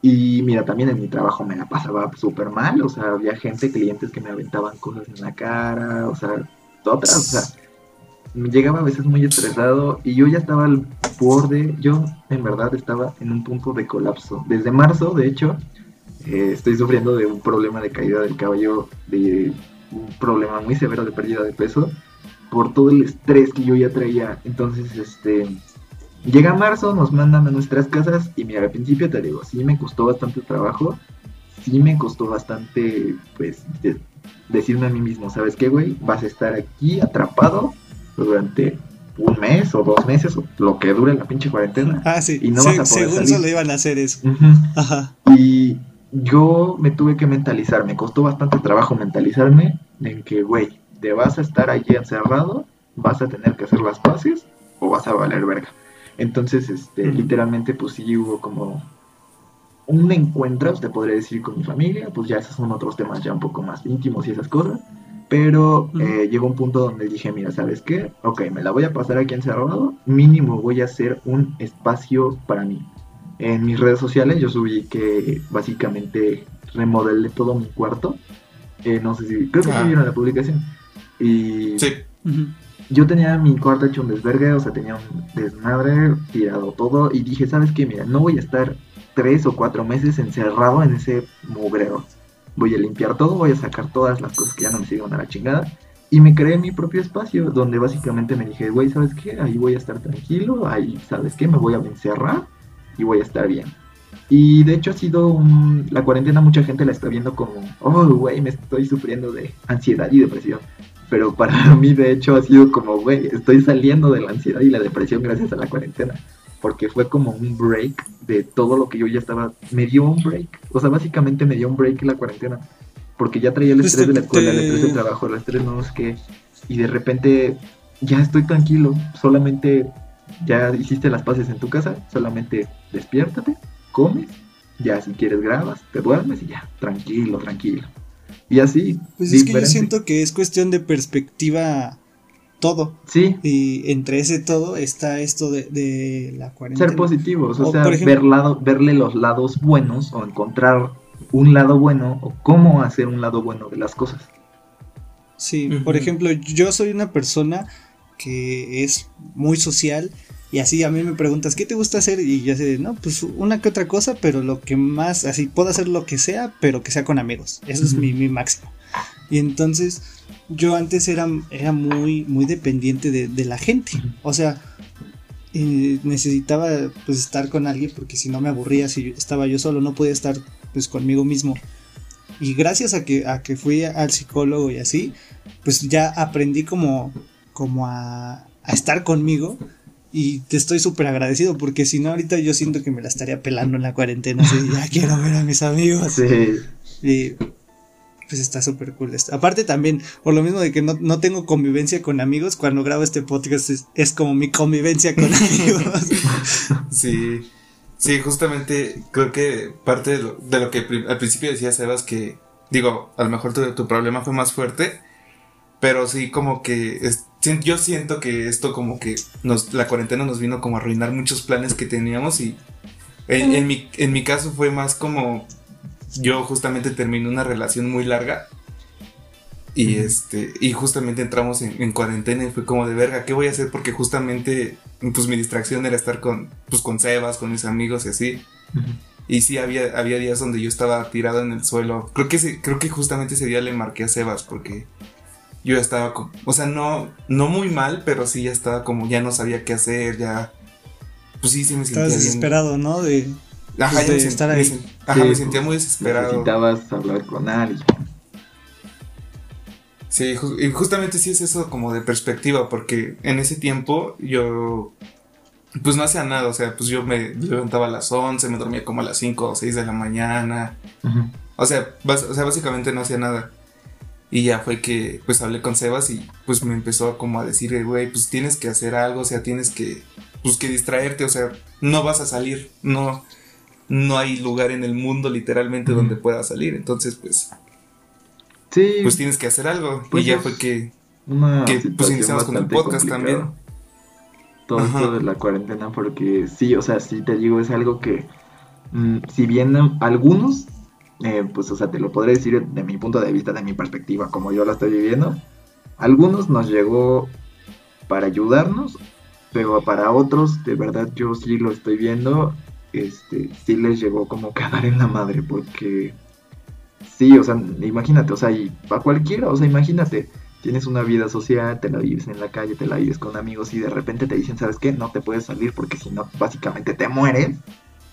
Speaker 2: Y mira, también en mi trabajo me la pasaba súper mal, o sea, había gente, clientes que me aventaban cosas en la cara, o sea, otras, o sea, llegaba a veces muy estresado y yo ya estaba al borde, yo en verdad estaba en un punto de colapso. Desde marzo, de hecho, eh, estoy sufriendo de un problema de caída del cabello, de un problema muy severo de pérdida de peso por todo el estrés que yo ya traía. Entonces, este, llega marzo, nos mandan a nuestras casas y mira, al principio te digo, sí me costó bastante trabajo, sí me costó bastante, pues, decirme a mí mismo, ¿sabes qué, güey? Vas a estar aquí atrapado durante un mes o dos meses o lo que dure la pinche cuarentena.
Speaker 1: Ah, sí. Y no vas a poder según solo iban a hacer eso.
Speaker 2: Ajá. Y yo me tuve que mentalizar, me costó bastante trabajo mentalizarme en que, güey, te vas a estar allí encerrado, vas a tener que hacer las paces o vas a valer verga. Entonces, este, literalmente, pues sí hubo como un encuentro, te podría decir, con mi familia, pues ya esos son otros temas ya un poco más íntimos y esas cosas. Pero eh, llegó un punto donde dije, mira, ¿sabes qué? Ok, me la voy a pasar aquí encerrado, mínimo voy a hacer un espacio para mí. En mis redes sociales yo subí que básicamente remodelé todo mi cuarto. Eh, no sé si, creo que ah. vieron la publicación. Y
Speaker 3: sí.
Speaker 2: yo tenía mi cuarto hecho un desvergue, o sea, tenía un desmadre, tirado todo. Y dije, ¿sabes qué? Mira, no voy a estar tres o cuatro meses encerrado en ese mugrero. Voy a limpiar todo, voy a sacar todas las cosas que ya no me siguen a la chingada. Y me creé mi propio espacio, donde básicamente me dije, güey, ¿sabes qué? Ahí voy a estar tranquilo, ahí, ¿sabes qué? Me voy a encerrar y voy a estar bien. Y de hecho ha sido un... La cuarentena mucha gente la está viendo como, oh, güey, me estoy sufriendo de ansiedad y depresión. Pero para mí de hecho ha sido como, güey, estoy saliendo de la ansiedad y la depresión gracias a la cuarentena. Porque fue como un break de todo lo que yo ya estaba... Me dio un break. O sea, básicamente me dio un break la cuarentena. Porque ya traía el estrés de la escuela, el estrés del trabajo, el estrés no sé qué. Y de repente ya estoy tranquilo. Solamente ya hiciste las paces en tu casa. Solamente despiértate, comes. Ya si quieres grabas, te duermes y ya. Tranquilo, tranquilo. Y así.
Speaker 1: Pues es que yo siento que es cuestión de perspectiva todo.
Speaker 2: Sí.
Speaker 1: Y entre ese todo está esto de, la cuarentena.
Speaker 2: Ser positivos, o, sea, ver lado, verle los lados buenos o encontrar un lado bueno o cómo hacer un lado bueno de las cosas.
Speaker 1: Sí, por ejemplo, yo soy una persona que es muy social y así a mí me preguntas, ¿qué te gusta hacer? Y yo sé, no, pues una que otra cosa, pero lo que más, así puedo hacer lo que sea, pero que sea con amigos. Eso es mi, máximo. Y entonces yo antes era, era muy, muy dependiente de, la gente. O sea, eh, necesitaba pues estar con alguien porque si no me aburría, si estaba yo solo, no podía estar pues conmigo mismo. Y gracias a que, a que fui al psicólogo y así, pues ya aprendí como, como a, a estar conmigo y te estoy súper agradecido porque si no, ahorita yo siento que me la estaría pelando en la cuarentena. Así, ya quiero ver a mis amigos.
Speaker 2: Sí.
Speaker 1: Y pues está súper cool esto. Aparte también, por lo mismo de que no, tengo convivencia con amigos, cuando grabo este podcast es, como mi convivencia con amigos.
Speaker 3: sí. Sí, justamente creo que parte de lo, de lo que al principio decía Sebas que, digo, a lo mejor tu, tu problema fue más fuerte, pero sí como que yo siento que esto como que nos, la cuarentena nos vino como a arruinar muchos planes que teníamos y en, mi, en mi caso fue más como yo justamente terminé una relación muy larga y este y justamente entramos en, cuarentena y fue como de verga, ¿qué voy a hacer? Porque justamente pues mi distracción era estar con pues con Sebas, con mis amigos y así. Y sí había había días donde yo estaba tirado en el suelo. Creo que creo que justamente ese día le marqué a Sebas porque yo ya estaba, o sea, no, no muy mal, pero sí ya estaba como, ya no sabía qué hacer, ya, pues sí, sí me
Speaker 1: sentía Estabas desesperado, ¿no? De,
Speaker 3: ajá,
Speaker 1: pues,
Speaker 3: de estar ahí. ajá, me sentía muy desesperado.
Speaker 2: Necesitabas hablar con alguien.
Speaker 3: Sí, y justamente sí es eso como de perspectiva, porque en ese tiempo yo, pues no hacía nada, o sea, pues yo me levantaba a las 11, me dormía como a las 5 o 6 de la mañana. o, sea, o sea, básicamente no hacía nada. Y ya fue que pues hablé con Sebas y pues me empezó como a decir, güey, pues tienes que hacer algo, o sea, tienes que, pues que distraerte, o sea, no vas a salir, no, no hay lugar en el mundo literalmente donde puedas salir, entonces pues,
Speaker 2: sí,
Speaker 3: pues tienes que hacer algo.
Speaker 2: Pues
Speaker 3: y ya
Speaker 2: es
Speaker 3: fue que,
Speaker 2: una
Speaker 3: que pues iniciamos con el podcast también.
Speaker 2: todo
Speaker 3: Ajá.
Speaker 2: esto de la cuarentena porque sí, o sea, sí te digo, es algo que mm, si bien algunos, eh, pues, o sea, te lo podré decir de mi punto de vista, de mi perspectiva, como yo la estoy viviendo, algunos nos llegó para ayudarnos, pero para otros, de verdad, yo sí lo estoy viendo, este, sí les llegó como que a dar en la madre, porque sí, o sea, imagínate, o sea, y para cualquiera, o sea, imagínate, tienes una vida social, te la vives en la calle, te la vives con amigos y de repente te dicen, ¿sabes qué? No te puedes salir porque si no, básicamente te mueres.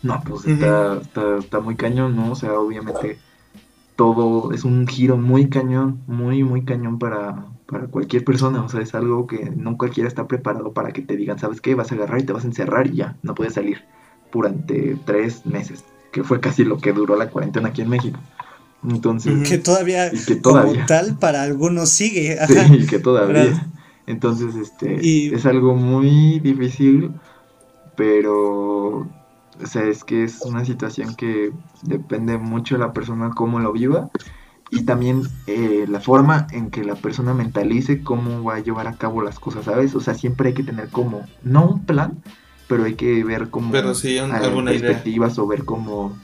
Speaker 2: No, pues está, está, está muy cañón, ¿no? O sea, obviamente todo es un giro muy cañón, muy, muy cañón para, para cualquier persona. O sea, es algo que no cualquiera está preparado para que te digan, ¿sabes qué? Vas a agarrar y te vas a encerrar y ya, no puedes salir durante tres meses, que fue casi lo que duró la cuarentena aquí en México. Entonces,
Speaker 1: Que todavía,
Speaker 2: Y que
Speaker 1: como
Speaker 2: todavía.
Speaker 1: tal, para algunos sigue.
Speaker 2: Sí,
Speaker 1: ajá.
Speaker 2: y que todavía.
Speaker 1: ¿Verdad?
Speaker 2: Entonces, este,
Speaker 1: Y-
Speaker 2: es algo muy difícil, pero, o sea, es que es una situación que depende mucho de la persona cómo lo viva y también eh, la forma en que la persona mentalice cómo va a llevar a cabo las cosas, ¿sabes? O sea, siempre hay que tener como, no un plan, pero hay que ver como
Speaker 3: Pero sí, un- alguna idea.
Speaker 2: perspectivas o ver como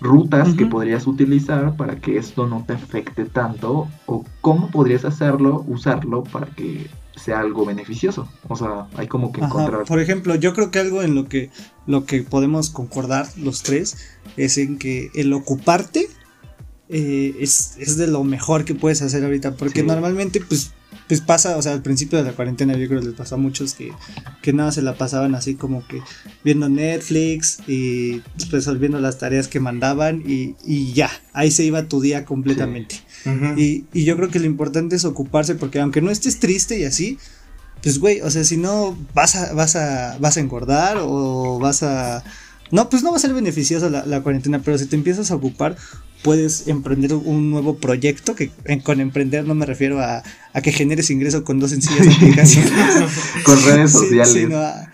Speaker 2: rutas que podrías utilizar para que esto no te afecte tanto o cómo podrías hacerlo, usarlo para que sea algo beneficioso. O sea, hay como que
Speaker 1: Ajá,
Speaker 2: encontrar.
Speaker 1: Por ejemplo, yo creo que algo en lo que, lo que podemos concordar los tres es en que el ocuparte eh, es, es de lo mejor que puedes hacer ahorita. Porque
Speaker 2: Sí.
Speaker 1: normalmente, pues, pues pasa, o sea, al principio de la cuarentena, yo creo que les pasó a muchos que, que nada se la pasaban así como que viendo Netflix y resolviendo las tareas que mandaban y, y ya, ahí se iba tu día completamente. Y, y yo creo que lo importante es ocuparse porque aunque no estés triste y así, pues güey, o sea, si no vas a, vas a, vas a engordar o vas a... No, pues no va a ser beneficiosa la, la cuarentena, pero si te empiezas a ocupar, puedes emprender un nuevo proyecto, que en- con emprender no me refiero a, a que generes ingreso con dos sencillas aplicaciones.
Speaker 2: Con redes
Speaker 1: Sí,
Speaker 2: sociales.
Speaker 1: sino a-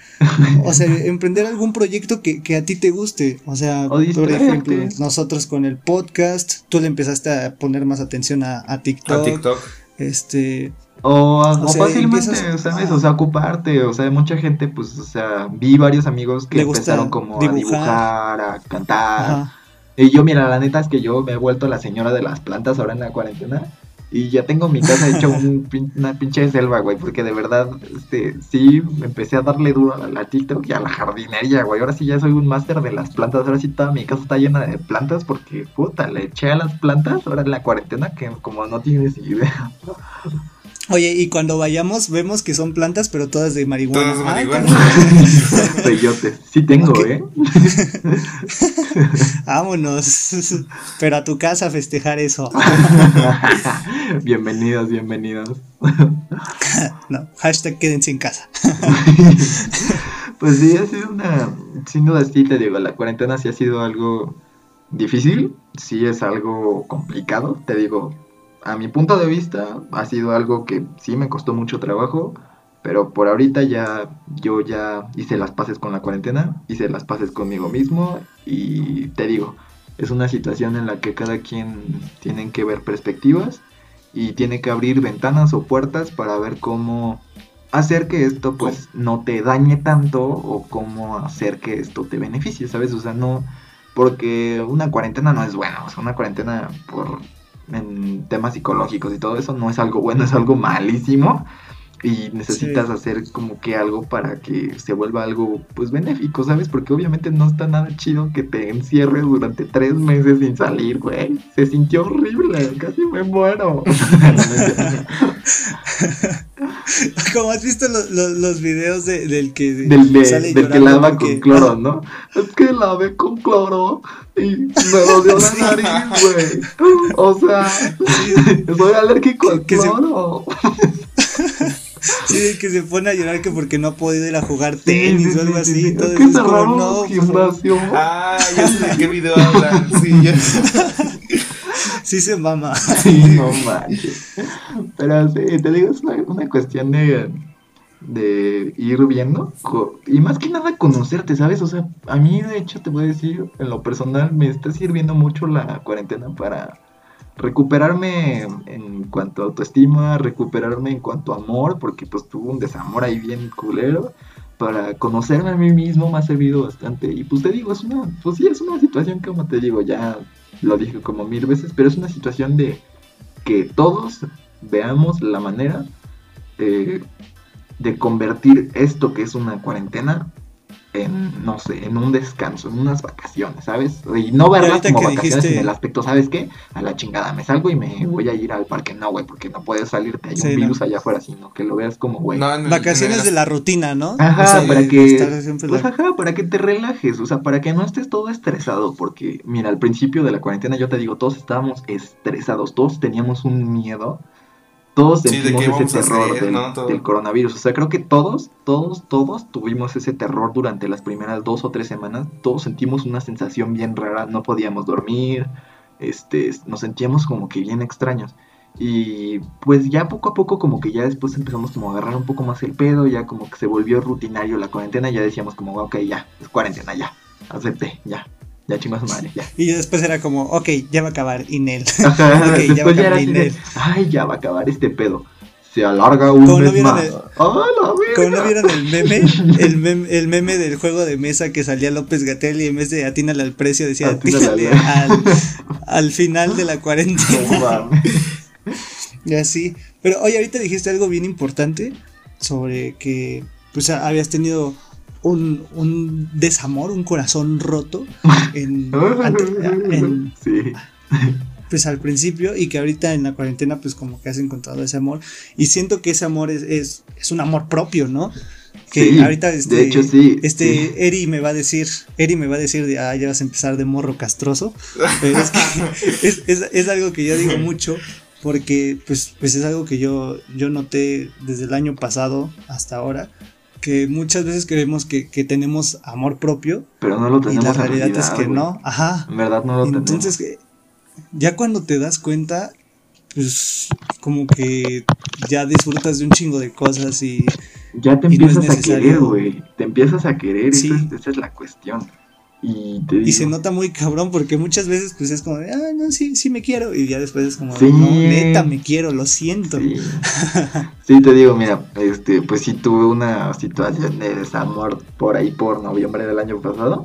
Speaker 1: o sea, emprender algún proyecto que, que a ti te guste. O sea,
Speaker 2: O
Speaker 1: por ejemplo, nosotros con el podcast, tú le empezaste a poner más atención a, a TikTok.
Speaker 3: A TikTok.
Speaker 1: Este,
Speaker 2: O,
Speaker 1: O
Speaker 2: o
Speaker 1: sea,
Speaker 2: fácilmente,
Speaker 1: empiezas-
Speaker 2: ¿sabes?
Speaker 1: ah.
Speaker 2: O sea, ocuparte. O sea, mucha gente, pues, o sea, vi varios amigos que empezaron como a
Speaker 1: dibujar.
Speaker 2: dibujar, a cantar.
Speaker 1: ajá.
Speaker 2: Y yo, mira, la neta es que yo me he vuelto la señora de las plantas ahora en la cuarentena. Y ya tengo mi casa hecha un una pinche selva, güey. Porque de verdad, este, sí, empecé a darle duro a la, la TikTok y a la jardinería, güey. Ahora sí ya soy un máster de las plantas. Ahora sí toda mi casa está llena de plantas. Porque, puta, le eché a las plantas ahora en la cuarentena que como no tienes idea.
Speaker 1: Oye, y cuando vayamos vemos que son plantas, pero todas de marihuana.
Speaker 3: Todas de
Speaker 1: Ay,
Speaker 3: marihuana.
Speaker 2: Peyote. Sí tengo. ¿eh?
Speaker 1: Vámonos. Pero a tu casa a festejar eso.
Speaker 2: bienvenidos, bienvenidos.
Speaker 1: No, hashtag quédense en casa.
Speaker 2: Pues sí, ha sido una. Sin duda, sí te digo, la cuarentena sí ha sido algo difícil, sí es algo complicado, te digo. A mi punto de vista, ha sido algo que sí me costó mucho trabajo, pero por ahorita ya yo ya hice las paces con la cuarentena, hice las paces conmigo mismo y te digo, es una situación en la que cada quien tiene que ver perspectivas y tiene que abrir ventanas o puertas para ver cómo hacer que esto pues no te dañe tanto o cómo hacer que esto te beneficie, ¿sabes? O sea, no porque una cuarentena no es buena, o sea, una cuarentena por en temas psicológicos y todo eso no es algo bueno, es algo malísimo y necesitas
Speaker 1: Sí.
Speaker 2: hacer como que algo para que se vuelva algo pues benéfico, ¿sabes? Porque obviamente no está nada chido que te encierres durante tres meses sin salir, güey. Se sintió horrible, casi me muero.
Speaker 1: Como has visto los, los, los videos de- del que
Speaker 2: Del, de-
Speaker 1: sale
Speaker 2: del que lava
Speaker 1: porque-
Speaker 2: con cloro, ¿no? Es que lavé con cloro y me dolió la nariz, güey. O sea, soy alérgico al
Speaker 1: Que se-
Speaker 2: cloro.
Speaker 1: Sí, que se pone a llorar que porque no ha podido ir a jugar tenis
Speaker 2: sí,
Speaker 1: o algo
Speaker 2: sí,
Speaker 1: así.
Speaker 2: sí.
Speaker 1: Entonces
Speaker 2: Es que
Speaker 1: es como, no,
Speaker 2: gimnasios.
Speaker 3: Ah, ya sé de qué video hablan. Sí, ya.
Speaker 1: sí se mama.
Speaker 2: Sí, no manches. Pero sí, te digo, es una, cuestión de, de ir viendo y más que nada conocerte, ¿sabes? O sea, a mí de hecho te voy a decir, en lo personal me está sirviendo mucho la cuarentena para recuperarme en cuanto a autoestima, recuperarme en cuanto a amor, porque pues tuve un desamor ahí bien culero. Para conocerme a mí mismo me ha servido bastante. Y pues te digo, es una, pues sí, es una situación como te digo, ya lo dije como mil veces, pero es una situación de que todos veamos la manera eh, de convertir esto que es una cuarentena en, no sé, en un descanso, en unas vacaciones, ¿sabes? Y no verlas como
Speaker 1: que
Speaker 2: vacaciones
Speaker 1: dijiste-
Speaker 2: en el aspecto, ¿sabes qué? A la chingada, me salgo y me voy a ir al parque. No, güey, porque no puedes salirte, hay
Speaker 1: Sí,
Speaker 2: un
Speaker 1: no.
Speaker 2: virus allá afuera, sino que lo veas como, güey.
Speaker 3: No,
Speaker 1: Vacaciones de la rutina, ¿no?
Speaker 2: Ajá,
Speaker 1: O sea,
Speaker 2: para que, pues ajá, para que te relajes, o sea, para que no estés todo estresado, porque mira, al principio de la cuarentena yo te digo, todos estábamos estresados, todos teníamos un miedo, todos sentimos ese terror
Speaker 3: hacer,
Speaker 2: del,
Speaker 3: ¿no? Todo.
Speaker 2: del coronavirus, o sea, creo que todos, todos, todos tuvimos ese terror durante las primeras dos o tres semanas, todos sentimos una sensación bien rara, no podíamos dormir, este, nos sentíamos como que bien extraños. Y pues ya poco a poco como que ya después empezamos como a agarrar un poco más el pedo, ya como que se volvió rutinario la cuarentena, ya decíamos como, ok, ya, es cuarentena, ya, acepté, ya, ya chingo a su madre, ya.
Speaker 1: Y después era como, ok, ya va a acabar Inel.
Speaker 2: Ajá,
Speaker 1: Ok, ya
Speaker 2: después ya era
Speaker 1: Inel.
Speaker 2: ay, ya va a acabar este pedo. Se alarga un
Speaker 1: Como no
Speaker 2: mes
Speaker 1: vieron
Speaker 2: más.
Speaker 1: el-
Speaker 2: ¡Ah, la!
Speaker 1: Como no vieron el meme, el meme, el meme del juego de mesa que salía López Gatel y en vez de atínale al precio decía
Speaker 2: Atínale al-
Speaker 1: al, al final de la cuarentena.
Speaker 2: No.
Speaker 1: Y así. Pero oye, ahorita dijiste algo bien importante sobre que pues habías tenido un, un desamor, un corazón roto en, ante- en-
Speaker 2: Sí.
Speaker 1: pues al principio y que ahorita en la cuarentena pues como que has encontrado ese amor y siento que ese amor es, es, es un amor propio, ¿no? Que
Speaker 2: Sí,
Speaker 1: ahorita este,
Speaker 2: de hecho, sí,
Speaker 1: este
Speaker 2: sí.
Speaker 1: Eri me va a decir, Eri me va a decir de, ah, ya vas a empezar de morro castroso, pero es, que es, es- es algo que yo digo mucho porque pues, pues es algo que yo, yo noté desde el año pasado hasta ahora, que muchas veces creemos que, que tenemos amor propio
Speaker 2: Pero no lo
Speaker 1: y
Speaker 2: tenemos
Speaker 1: la
Speaker 2: en
Speaker 1: realidad es que no, ajá,
Speaker 2: En verdad no lo
Speaker 1: entonces,
Speaker 2: tenemos.
Speaker 1: que- ya cuando te das cuenta, pues como que ya disfrutas de un chingo de cosas y
Speaker 2: Ya te
Speaker 1: y no
Speaker 2: empiezas a querer, güey. Te empiezas a querer,
Speaker 1: Sí.
Speaker 2: esa, es, esa es la cuestión. Y te digo,
Speaker 1: Y se nota muy cabrón porque muchas veces pues es como de, ah, no, sí, sí me quiero. Y ya después es como,
Speaker 2: Sí.
Speaker 1: no, neta, me quiero, lo siento.
Speaker 2: Sí. Sí, te digo, mira, este, pues sí tuve una situación de desamor por ahí por noviembre del año pasado,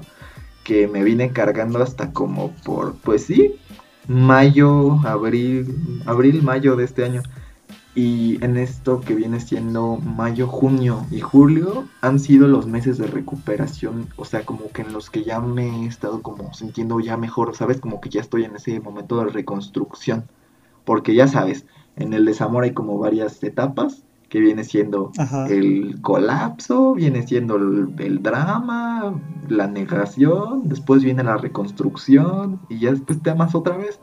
Speaker 2: que me vine cargando hasta como por, pues sí, mayo, abril, abril, mayo de este año. Y en esto que viene siendo mayo, junio y julio han sido los meses de recuperación, o sea, como que en los que ya me he estado como sintiendo ya mejor, ¿sabes? Como que ya estoy en ese momento de reconstrucción. Porque ya sabes, en el desamor hay como varias etapas, que viene siendo
Speaker 1: Ajá.
Speaker 2: el colapso, viene siendo el, el drama, la negación, después viene la reconstrucción y ya después te amas otra vez.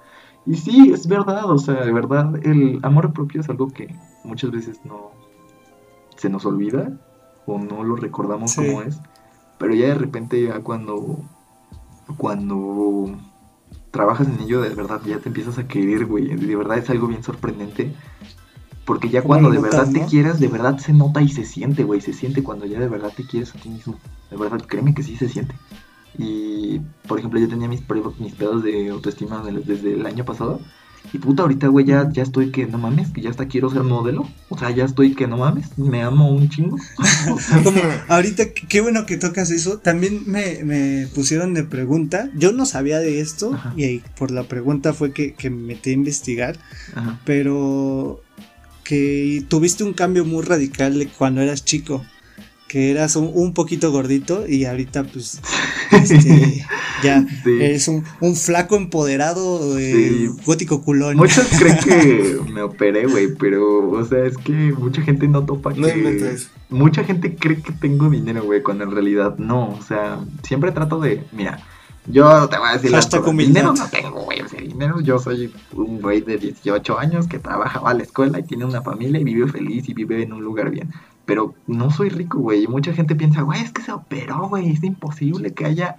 Speaker 2: Y sí, es verdad, o sea, de verdad, el amor propio es algo que muchas veces no se nos olvida o no lo recordamos
Speaker 1: Sí.
Speaker 2: como es, pero ya de repente ya cuando cuando trabajas en ello de verdad ya te empiezas a querer, güey, de verdad es algo bien sorprendente. Porque ya cuando de verdad te quieras, de verdad se nota y se siente, güey. Se siente cuando ya de verdad te quieres a ti mismo. De verdad, créeme que sí se siente. Y, por ejemplo, yo tenía mis, mis pedos de autoestima de- desde el año pasado. Y puta, ahorita, güey, ya, ya estoy que no mames, que ya hasta quiero ser modelo. O sea, ya estoy que no mames, me amo un chingo.
Speaker 1: Como ahorita, qué- bueno que tocas eso. También me, me pusieron de pregunta. Yo no sabía de esto
Speaker 2: Ajá.
Speaker 1: y por la pregunta fue que, que me metí a investigar.
Speaker 2: ajá.
Speaker 1: pero que tuviste un cambio muy radical de cuando eras chico, que eras un, un poquito gordito y ahorita pues este, ya
Speaker 2: Sí.
Speaker 1: eres un, un flaco empoderado eh,
Speaker 2: Sí.
Speaker 1: gótico culón.
Speaker 2: Muchos creen que me operé, güey, pero, o sea, es que mucha gente no topa que...
Speaker 3: No.
Speaker 2: Mucha gente cree que tengo dinero, güey, cuando en realidad no, o sea, siempre trato de... Mira, yo te voy a decir la
Speaker 1: Hashtag humildad.
Speaker 2: dinero no tengo, güey, ese dinero. Yo soy un güey de 18 años que trabaja, va a la escuela y tiene una familia y vive feliz y vive en un lugar bien. Pero no soy rico, güey. Y mucha gente piensa, güey, es que se operó, güey. Es imposible que haya.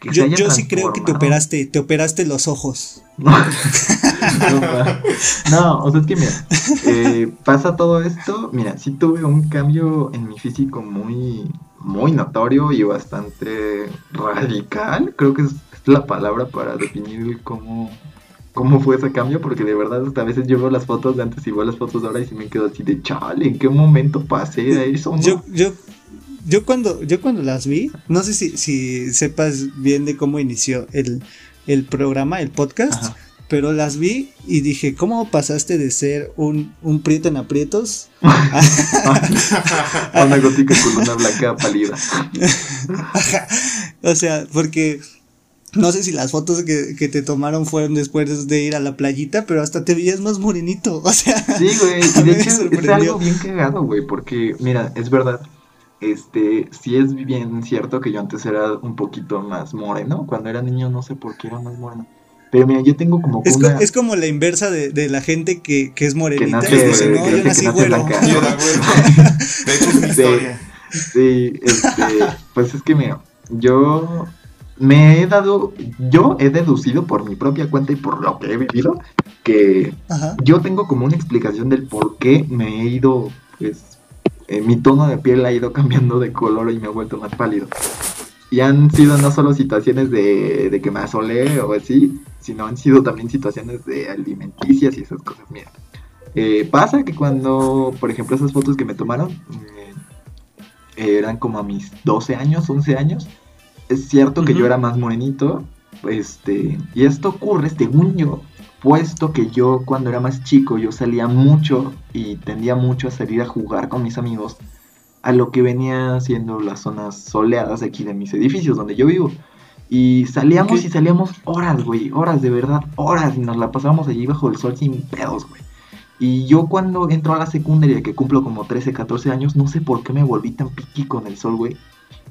Speaker 2: Que
Speaker 1: yo, yo sí creo que te operaste, te operaste los ojos.
Speaker 2: No, no, o sea, es que mira, eh, pasa todo esto. Mira, sí tuve un cambio en mi físico muy, muy notorio y bastante radical. Creo que es la palabra para definir cómo, cómo fue ese cambio, porque de verdad hasta a veces yo veo las fotos de antes y veo las fotos de ahora y se me quedo así de chale, ¿en qué momento pasé de eso?
Speaker 1: Yo, yo, yo cuando, yo cuando las vi, no sé si, si sepas bien de cómo inició el, el programa, el podcast. Pero las vi y dije, ¿cómo pasaste de ser un, un prieto en aprietos
Speaker 2: a una gótica con una blanca pálida?
Speaker 1: o sea, porque no sé si las fotos que, te tomaron fueron después de ir a la playita, pero hasta te veías más morenito. O sea,
Speaker 2: sí, güey. Y de hecho es algo bien cagado, güey, porque, mira, es verdad. Este, sí es bien cierto que yo antes era un poquito más moreno. Cuando era niño, no sé por qué era más moreno. Pero mira, yo tengo como.
Speaker 1: Es, es como la inversa de, de la gente que, que es morenita. Que nace, no, yo nací güero. Yo era
Speaker 2: De hecho, es mi historia. Sí, este, pues es que mira, yo me he dado, yo he deducido por mi propia cuenta y por lo que he vivido, que yo tengo como una explicación del por qué me he ido, pues, eh, mi tono de piel ha ido cambiando de color y me ha vuelto más pálido. Y han sido no solo situaciones de, de que me asolé o así, sino han sido también situaciones de alimenticias y esas cosas. Mira, eh, pasa que cuando, por ejemplo, esas fotos que me tomaron, eh, eran como a mis 12 años, 11 años, es cierto que yo era más morenito, este, y esto ocurre, según yo, puesto que yo cuando era más chico yo salía mucho y tendía mucho a salir a jugar con mis amigos a lo que venía siendo las zonas soleadas aquí de mis edificios donde yo vivo. Y salíamos y salíamos horas, güey, horas de verdad, horas, y nos la pasábamos allí bajo el sol sin pedos, güey. Y yo cuando entro a la secundaria, que cumplo como 13, 14 años, no sé por qué me volví tan piqui con el sol, güey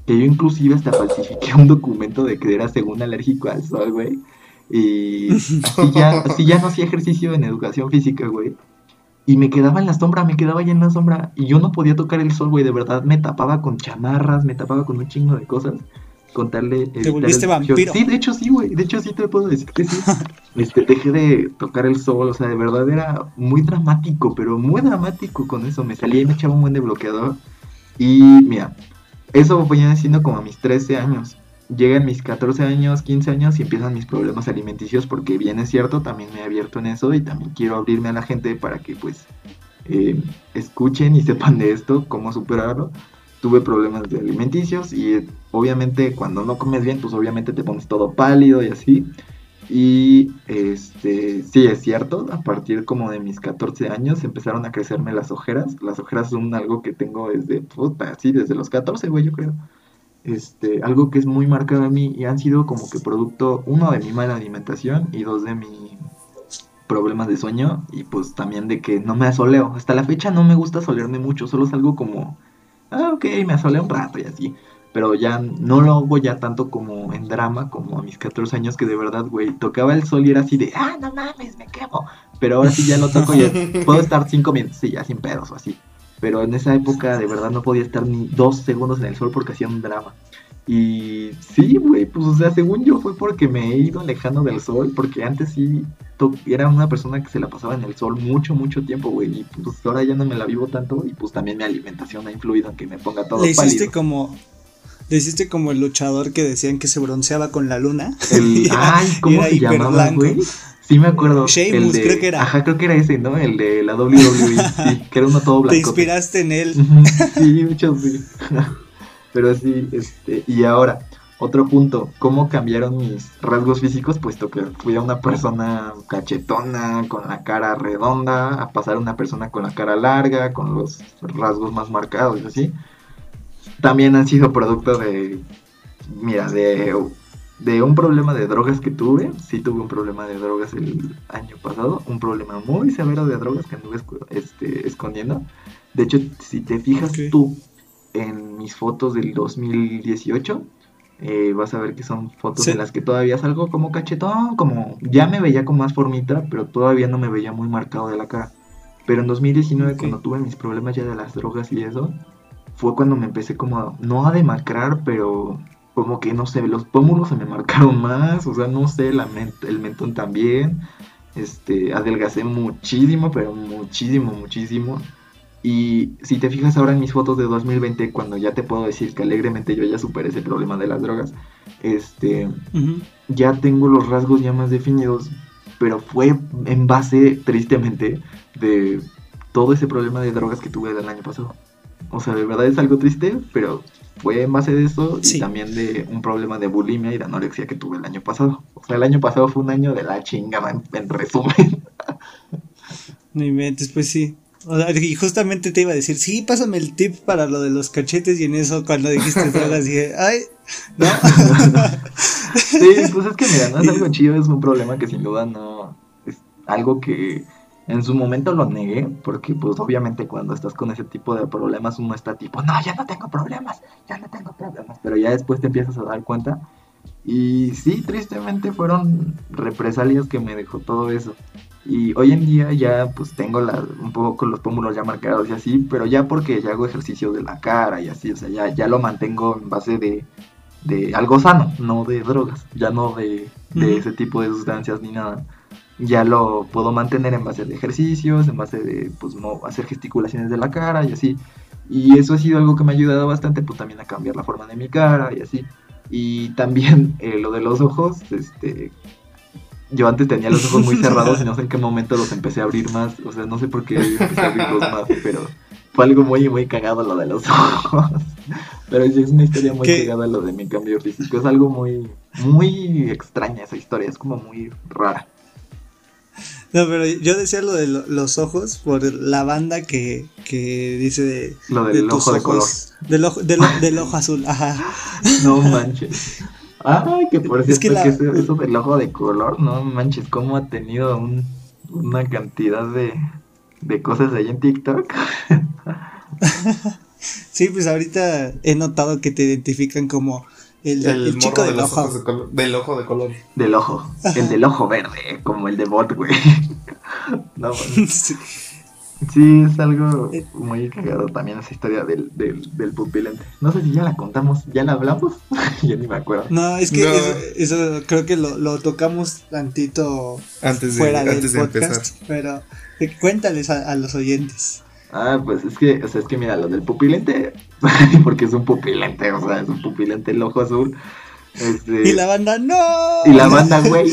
Speaker 2: que yo inclusive hasta falsifiqué un documento de que era según alérgico al sol, güey. Y así ya, así ya no hacía ejercicio en educación física, güey. Y me quedaba en la sombra, me quedaba ya en la sombra. Y yo no podía tocar el sol, güey. De verdad, me tapaba con chamarras, me tapaba con un chingo de cosas. Contarle.
Speaker 1: ¿Te volviste vampiro?
Speaker 2: Sí, de hecho sí, güey. De hecho sí te puedo decir que sí. Este, dejé de tocar el sol. O sea, de verdad era muy dramático, pero muy dramático con eso. Me salía y me echaba un buen de bloqueador. Y mira, eso voy haciendo como a mis 13 años. Llegan mis 14 años, 15 años y empiezan mis problemas alimenticios porque bien es cierto, también me he abierto en eso y también quiero abrirme a la gente para que pues eh, escuchen y sepan de esto, cómo superarlo. Tuve problemas de alimenticios y obviamente cuando no comes bien, pues obviamente te pones todo pálido y así. Y este, sí, es cierto, a partir como de mis 14 años empezaron a crecerme las ojeras. Las ojeras son algo que tengo desde, puta, sí, desde los 14, güey, yo creo. Este, algo que es muy marcado a mí y han sido como que producto, uno, de mi mala alimentación y dos, de mi problemas de sueño y pues también de que no me asoleo. Hasta la fecha no me gusta asolearme mucho, solo es algo como, ah, ok, me asoleo un rato y así pero ya no lo hago ya tanto como en drama, como a mis 14 años, que de verdad, güey, tocaba el sol y era así de, ah, no mames, me quemo. Pero ahora sí ya lo toco y puedo estar 5 minutos, sí, ya sin pedos o así. Pero en esa época de verdad no podía estar ni dos segundos en el sol porque hacía un drama. Y sí, güey, pues o sea, según yo fue porque me he ido alejando del sol, porque antes sí era una persona que se la pasaba en el sol mucho, mucho tiempo, güey, y pues ahora ya no me la vivo tanto y pues también mi alimentación ha influido en que me ponga todo
Speaker 1: Le hiciste como le hiciste como el luchador que decían que se bronceaba con la luna.
Speaker 2: El, ay, ¿cómo se llamaba, güey? Sí me acuerdo.
Speaker 1: Sheamus, creo que era.
Speaker 2: Ajá, creo que era ese, ¿no? El de la WWE, sí, que era uno todo blanco.
Speaker 1: Te inspiraste en él.
Speaker 2: sí, mucho sí. Pero sí, este, y ahora, otro punto, ¿cómo cambiaron mis rasgos físicos? Puesto que fui a una persona cachetona, con la cara redonda, a pasar a una persona con la cara larga, con los rasgos más marcados y así también han sido producto de, mira, de, de un problema de drogas que tuve. Sí tuve un problema de drogas el año pasado, un problema muy severo de drogas que anduve este, escondiendo. De hecho, si te fijas tú en mis fotos del 2018, eh, vas a ver que son fotos en las que todavía salgo como cachetón, como ya me veía con más formita, pero todavía no me veía muy marcado de la cara. Pero en 2019, cuando tuve mis problemas ya de las drogas y eso, fue cuando me empecé como, a, no a demacrar, pero como que no sé, los pómulos se me marcaron más, o sea, no sé, la el mentón también. Este, adelgacé muchísimo, pero muchísimo, muchísimo. Y si te fijas ahora en mis fotos de 2020, cuando ya te puedo decir que alegremente yo ya superé ese problema de las drogas, este, ya tengo los rasgos ya más definidos, pero fue en base, tristemente, de todo ese problema de drogas que tuve del año pasado. O sea, de verdad es algo triste, pero fue en base de eso y también de un problema de bulimia y de anorexia que tuve el año pasado. O sea, el año pasado fue un año de la chingada, en, en resumen.
Speaker 1: No inventes, pues sí y justamente te iba a decir, sí, pásame el tip para lo de los cachetes y en eso cuando dijiste drogas dije, ay, no.
Speaker 2: sí, pues es que mira, no es algo chido, es un problema que sin duda no es algo que en su momento lo negué, porque pues obviamente cuando estás con ese tipo de problemas uno está tipo, no, ya no tengo problemas, ya no tengo problemas, pero ya después te empiezas a dar cuenta. Y sí, tristemente fueron represalias que me dejó todo eso. Y hoy en día ya pues tengo la, un poco los pómulos ya marcados y así, pero ya porque ya hago ejercicio de la cara y así, o sea, ya, ya lo mantengo en base de, de algo sano, no de drogas, ya no de, de ese tipo de sustancias ni nada. Ya lo puedo mantener en base de ejercicios, en base de pues no hacer gesticulaciones de la cara y así. Y eso ha sido algo que me ha ayudado bastante pues también a cambiar la forma de mi cara y así. Y también eh, lo de los ojos, este, yo antes tenía los ojos muy cerrados y no sé en qué momento los empecé a abrir más. O sea, no sé por qué empecé a abrirlos más, pero fue algo muy, muy cagado lo de los ojos. Pero sí es una historia muy cagada lo de mi cambio físico. Es algo muy, muy extraña esa historia. Es como muy rara.
Speaker 1: No, pero yo decía lo de los ojos por la banda que, que dice de,
Speaker 2: lo del ojo de color.
Speaker 1: Del ojo, del ojo azul, ajá.
Speaker 2: No manches. Ay, que por cierto, que, eso, del ojo de color, no manches, cómo ha tenido una cantidad de, de cosas ahí en TikTok.
Speaker 1: sí, pues ahorita he notado que te identifican como el, chico del ojo.
Speaker 3: del ojo de color.
Speaker 2: Del ojo. El del ojo verde, como el de bot, güey. no, sí. Sí, es algo muy cagado también esa historia del, del, pupilente. No sé si ya la contamos, ya la hablamos, ya ni me acuerdo.
Speaker 1: No, es que Eso, creo que lo, lo tocamos tantito
Speaker 3: antes de, fuera antes del podcast,
Speaker 1: pero eh, cuéntales a, los oyentes.
Speaker 2: Ah, pues es que, o sea, es que mira, lo del pupilente, porque es un pupilente, o sea, es un pupilente el ojo azul. Este,
Speaker 1: y la banda, no.
Speaker 2: Y la banda, güey,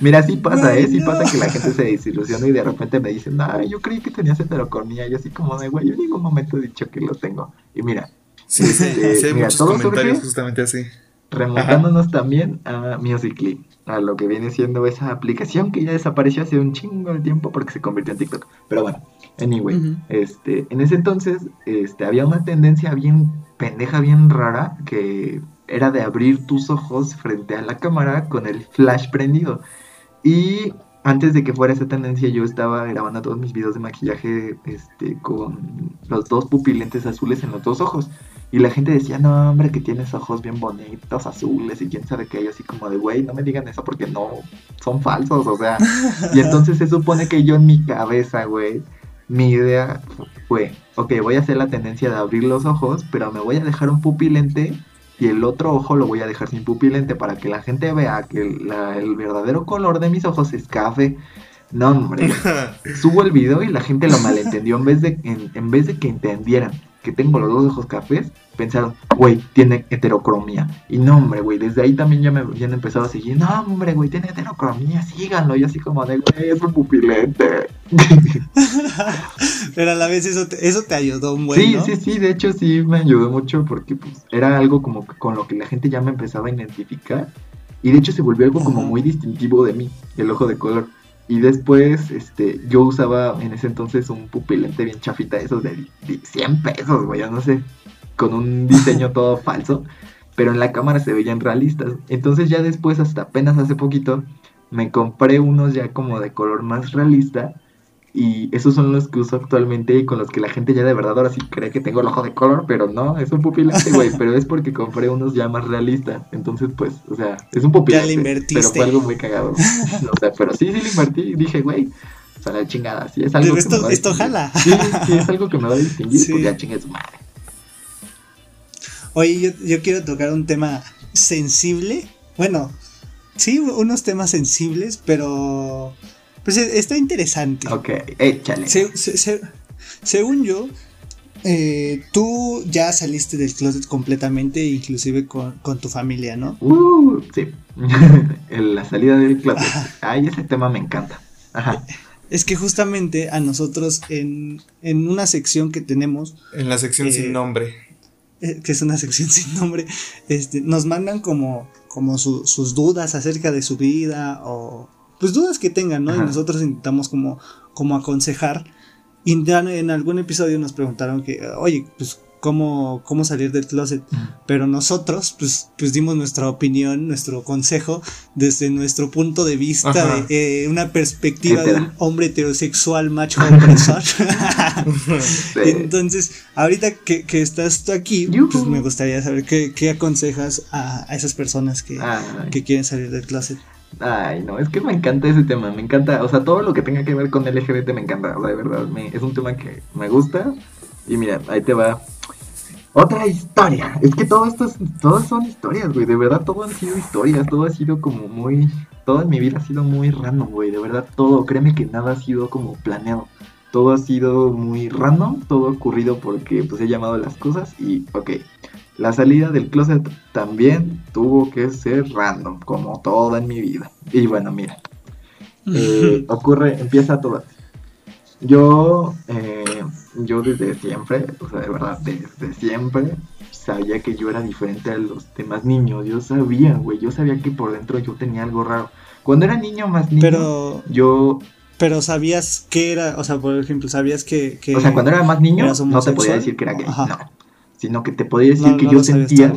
Speaker 2: Mira, sí pasa, ¿eh? Sí pasa que la gente se desilusiona y de repente me dicen, ah, yo creí que tenías heterocornía. Y así como de, güey, yo en ningún momento he dicho que lo tengo. Y mira.
Speaker 3: Sí, sí, este, sí hay muchos comentarios justamente así.
Speaker 2: Remontándonos también a Musical.ly, a lo que viene siendo esa aplicación que ya desapareció hace un chingo de tiempo porque se convirtió en TikTok. Pero bueno, anyway, este, en ese entonces este, había una tendencia bien pendeja, bien rara, que era de abrir tus ojos frente a la cámara con el flash prendido. Y antes de que fuera esa tendencia, yo estaba grabando todos mis videos de maquillaje este, con los dos pupilentes azules en los dos ojos. Y la gente decía, no, hombre, que tienes ojos bien bonitos, azules, y quién sabe qué. hay así como de, güey, no me digan eso porque no, son falsos, o sea. y entonces se supone que yo en mi cabeza, güey, mi idea fue, ok, voy a hacer la tendencia de abrir los ojos, pero me voy a dejar un pupilente y el otro ojo lo voy a dejar sin pupilente para que la gente vea que el, verdadero color de mis ojos es café. No, hombre. Subo el video y la gente lo malentendió. En vez de, en vez de que entendieran que tengo los dos ojos cafés, pensaron, güey, tiene heterocromía. Y no, hombre, güey, desde ahí también ya me habían empezado a seguir, no, hombre, güey, tiene heterocromía, síganlo. Y así como de, güey, es un pupilente.
Speaker 1: Pero a la vez eso te, eso te ayudó un buen,
Speaker 2: Sí, sí, sí, de hecho sí me ayudó mucho porque pues era algo como con lo que la gente ya me empezaba a identificar. Y de hecho se volvió algo como muy distintivo de mí, el ojo de color. Y después, este, yo usaba en ese entonces un pupilente bien chafita, esos de, 100 pesos, güey, no sé, con un diseño todo falso, pero en la cámara se veían realistas. Entonces ya después, hasta apenas hace poquito, me compré unos ya como de color más realista Y esos son los que uso actualmente y con los que la gente ya de verdad ahora sí cree que tengo el ojo de color, pero no, es un pupilante, güey. pero es porque compré unos ya más realistas. Entonces, pues, o sea, es un pupilante.
Speaker 1: Ya le invertiste.
Speaker 2: Pero fue algo muy cagado. o sea, pero sí, sí le invertí. Dije, güey, o sea, la chingada, sí, es algo
Speaker 1: esto, que me esto jala.
Speaker 2: Sí, sí, es algo que me va a distinguir, pues ya chingue su madre.
Speaker 1: Oye, yo, yo quiero tocar un tema sensible. Bueno, sí, unos temas sensibles, pero pues e, está interesante.
Speaker 2: Ok, échale.
Speaker 1: según yo, eh, tú ya saliste del closet completamente, inclusive con, tu familia, ¿no?
Speaker 2: Uh, sí. la salida del closet. Ay, ese tema me encanta. Ajá.
Speaker 1: Es que justamente a nosotros en, en una sección que tenemos.
Speaker 3: En la sección sin eh, nombre.
Speaker 1: Eh, que es una sección sin nombre. Este, nos mandan como como sus dudas acerca de su vida o pues dudas que tengan, ¿no? Y nosotros intentamos como, como aconsejar. Y en algún episodio nos preguntaron que, oye, pues cómo, cómo salir del closet. Pero nosotros, pues, pues dimos nuestra opinión, nuestro consejo desde nuestro punto de vista, de eh, una perspectiva de un hombre heterosexual macho opresor. Entonces, ahorita que, estás tú aquí, pues me gustaría saber qué, qué aconsejas a, esas personas que, que quieren salir del closet.
Speaker 2: Ay, no, es que me encanta ese tema, me encanta, o sea, todo lo que tenga que ver con LGBT me encanta, de verdad, es un tema que me gusta. Y mira, ahí te va otra historia. Es que todo esto todas son historias, güey. De verdad, todo han sido historias. Todo ha sido como muy. Todo en mi vida ha sido muy random, güey. De verdad, todo. Créeme que nada ha sido como planeado. Todo ha sido muy random. Todo ha ocurrido porque pues he llamado las cosas. Y, ok. La salida del closet también tuvo que ser random, como todo en mi vida. Y bueno, mira. Eh, ocurre, empieza todo. Yo eh, yo desde siempre, o sea, de verdad, desde siempre sabía que yo era diferente a los demás niños. Yo sabía, güey, yo sabía que por dentro yo tenía algo raro. Cuando era niño más niño,
Speaker 1: pero,
Speaker 2: yo...
Speaker 1: Pero sabías que era, o sea, por ejemplo, sabías que...
Speaker 2: o sea, cuando era más niño no te podía decir que era gay, no. Sino que te podía decir que yo sentía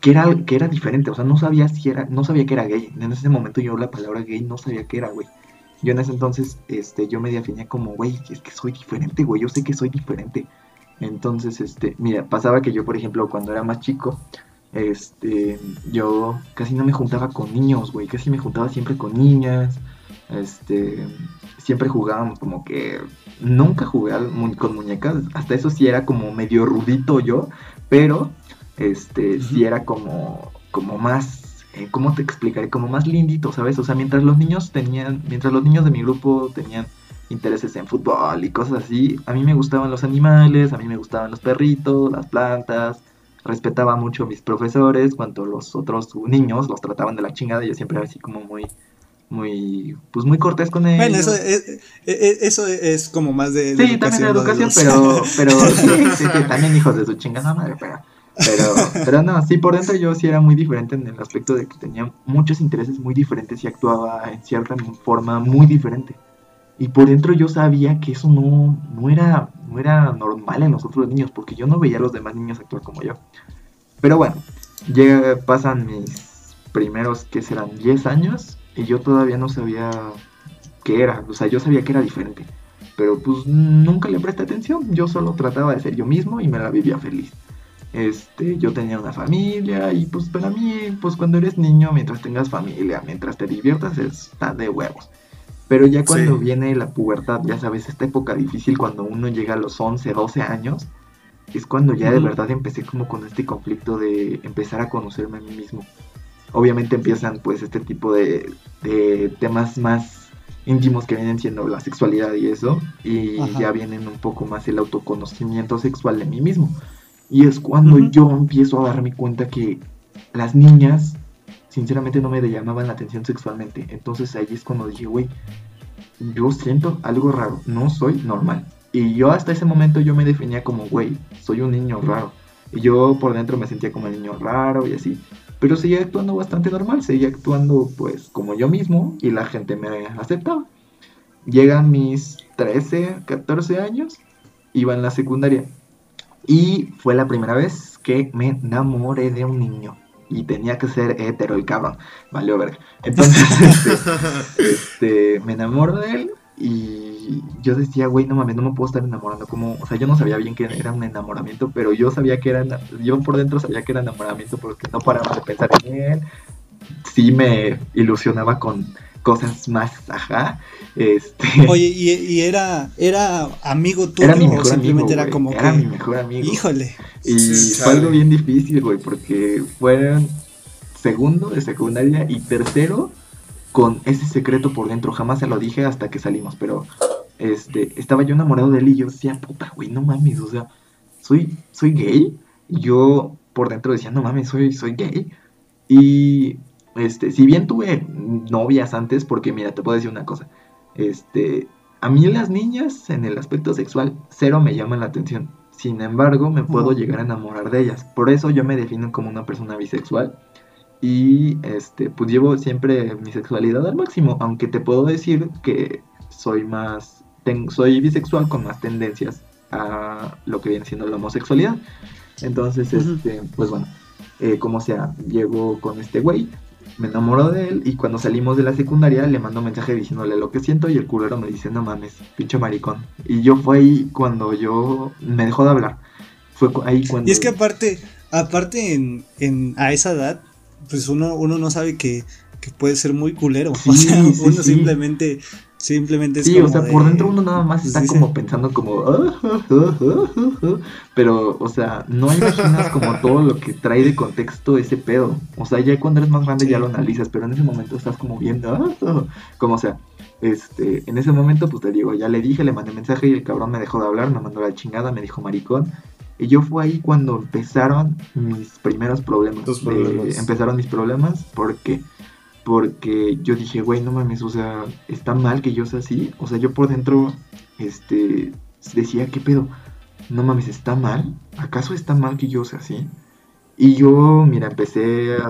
Speaker 2: que era, que era diferente, o sea, no sabía si era, no sabía que era gay. En ese momento yo la palabra gay no sabía que era, güey. Yo en ese entonces, este, yo me definía como, güey, es que soy diferente, güey, yo sé que soy diferente. Entonces, este, mira, pasaba que yo, por ejemplo, cuando era más chico, este, yo casi no me juntaba con niños, güey, casi me juntaba siempre con niñas, este, siempre jugábamos como que, nunca jugué con muñecas, hasta eso sí era como medio rudito yo, pero, este, sí era como, como más eh, ¿cómo te explicaré? Como más lindito, ¿sabes? O sea, mientras los niños tenían, mientras los niños de mi grupo tenían intereses en fútbol y cosas así, a mí me gustaban los animales, a mí me gustaban los perritos, las plantas, respetaba mucho a mis profesores, cuando los otros niños los trataban de la chingada, yo siempre era así como muy, muy, pues muy cortés con ellos.
Speaker 1: Bueno, eso es, eso es como más de,
Speaker 2: sí, también de educación, pero, pero sí, también hijos de su chingada madre, pero pero, pero no, sí, por dentro yo sí era muy diferente en el aspecto de que tenía muchos intereses muy diferentes y actuaba en cierta forma muy diferente. Y por dentro yo sabía que eso no, no, era, no era normal en los otros niños, porque yo no veía a los demás niños actuar como yo. Pero bueno, llega, pasan mis primeros, que serán 10 años, y yo todavía no sabía qué era. O sea, yo sabía que era diferente. Pero pues nunca le presté atención, yo solo trataba de ser yo mismo y me la vivía feliz. Este, yo tenía una familia y pues para mí, pues cuando eres niño, mientras tengas familia, mientras te diviertas, está de huevos. Pero ya cuando viene la pubertad, ya sabes, esta época difícil cuando uno llega a los 11, 12 años, es cuando ya de verdad empecé como con este conflicto de empezar a conocerme a mí mismo. Obviamente empiezan pues este tipo de, de temas más íntimos que vienen siendo la sexualidad y eso, y ya vienen un poco más el autoconocimiento sexual de mí mismo. Y es cuando yo empiezo a darme cuenta que las niñas, sinceramente, no me llamaban la atención sexualmente. Entonces ahí es cuando dije, güey, yo siento algo raro, no soy normal. Y yo hasta ese momento yo me definía como, güey, soy un niño raro. Y yo por dentro me sentía como el niño raro y así. Pero seguía actuando bastante normal, seguía actuando pues como yo mismo y la gente me aceptaba. Llegan mis 13, 14 años, iba en la secundaria y fue la primera vez que me enamoré de un niño. Y tenía que ser hetero el cabrón. Valió verga. Entonces, este, este, me enamoro de él y yo decía, güey, no mames, no me puedo estar enamorando. Como, o sea, yo no sabía bien que era un enamoramiento, pero yo sabía que era, yo por dentro sabía que era enamoramiento porque no paraba de pensar en él. Sí me ilusionaba con cosas más, ajá. Este...
Speaker 1: Oye, ¿y, era, era amigo tuyo
Speaker 2: era mi mejor
Speaker 1: o simplemente
Speaker 2: amigo,
Speaker 1: era como
Speaker 2: era
Speaker 1: que...
Speaker 2: mi mejor amigo.
Speaker 1: Híjole.
Speaker 2: Y
Speaker 3: Sí,
Speaker 2: fue algo bien difícil, güey, porque fueron segundo de secundaria y tercero con ese secreto por dentro. Jamás se lo dije hasta que salimos, pero este estaba yo enamorado de él y yo decía, puta, güey, no mames, o sea, soy, soy gay. Y yo por dentro decía, no mames, soy, soy gay. Y este, si bien tuve novias antes, porque mira, te puedo decir una cosa, este, a mí las niñas en el aspecto sexual cero me llaman la atención. Sin embargo, me puedo llegar a enamorar de ellas. Por eso yo me defino como una persona bisexual. Y este, pues llevo siempre mi sexualidad al máximo. Aunque te puedo decir que soy más. Ten- soy bisexual con más tendencias a lo que viene siendo la homosexualidad. Entonces, este, pues bueno, eh, como sea, llego con este güey, me enamoro de él y cuando salimos de la secundaria le mando un mensaje diciéndole lo que siento y el culero me dice, no mames, pinche maricón. Y yo fue ahí cuando yo me dejó de hablar. Fue ahí cuando...
Speaker 1: Y es que aparte, aparte en, en a esa edad, pues uno, uno no sabe que, que puede ser muy culero. o sea,
Speaker 2: sí,
Speaker 1: uno
Speaker 2: sí.
Speaker 1: simplemente, simplemente es
Speaker 2: Sí,
Speaker 1: como
Speaker 2: o sea,
Speaker 1: de-
Speaker 2: por dentro uno nada más
Speaker 1: pues
Speaker 2: está como pensando como... "Ah, ah, ah, ah, ah, ah", Pero, o sea, no imaginas como todo lo que trae de contexto ese pedo. O sea, ya cuando eres más grande
Speaker 1: Sí.
Speaker 2: ya lo analizas, pero en ese momento estás como viendo... "Ah, ah", Como sea, este, en ese momento pues te digo, ya le dije, le mandé mensaje y el cabrón me dejó de hablar, me mandó la chingada, me dijo maricón. Y yo fue ahí cuando empezaron mis primeros problemas. De-
Speaker 3: problemas.
Speaker 2: empezaron mis problemas porque porque yo dije, güey, no mames, o sea, está mal que yo sea así. O sea, yo por dentro, este, decía, ¿qué pedo? No mames, ¿está mal? ¿Acaso está mal que yo sea así? Y yo, mira, empecé a-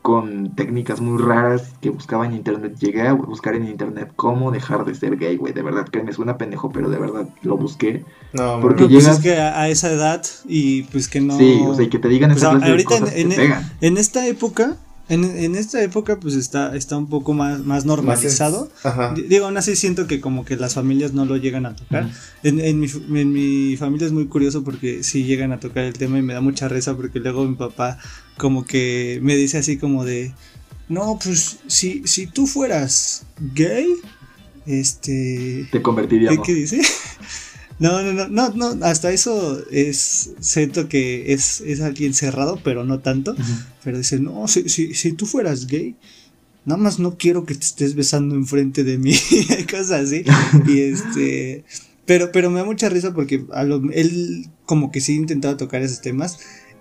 Speaker 2: con técnicas muy raras que buscaba en internet. Llegué a buscar en internet cómo dejar de ser gay, güey. De verdad, que me suena pendejo, pero de verdad lo busqué.
Speaker 3: No,
Speaker 2: Porque
Speaker 1: No, pues
Speaker 2: llegas-
Speaker 1: es que a, a esa edad y pues que no...
Speaker 2: Sí, o sea, y que te digan
Speaker 1: Pues
Speaker 2: esas
Speaker 1: a-
Speaker 2: de
Speaker 1: ahorita en,
Speaker 2: cosas te
Speaker 1: en-
Speaker 2: pegan.
Speaker 1: en esta época, en, en esta época pues está, está un poco más, más normalizado.
Speaker 3: Ajá.
Speaker 1: D- Digo, aún así siento que como que las familias no lo llegan a tocar. En, en, mi, en mi familia es muy curioso porque sí llegan a tocar el tema y me da mucha risa porque luego mi papá como que me dice así como de, no, pues si, si tú fueras gay, este...
Speaker 2: Te
Speaker 1: ¿Qué,
Speaker 2: convertiríamos.
Speaker 1: qué dice? No, no, no, no, no, hasta eso es, siento que es, es alguien cerrado, pero no tanto. Pero dice, no, si, si, si tú fueras gay, nada más no quiero que te estés besando enfrente de mí, cosas así. Y este, pero, pero me da mucha risa porque a lo- él como que sí intentaba tocar esos temas.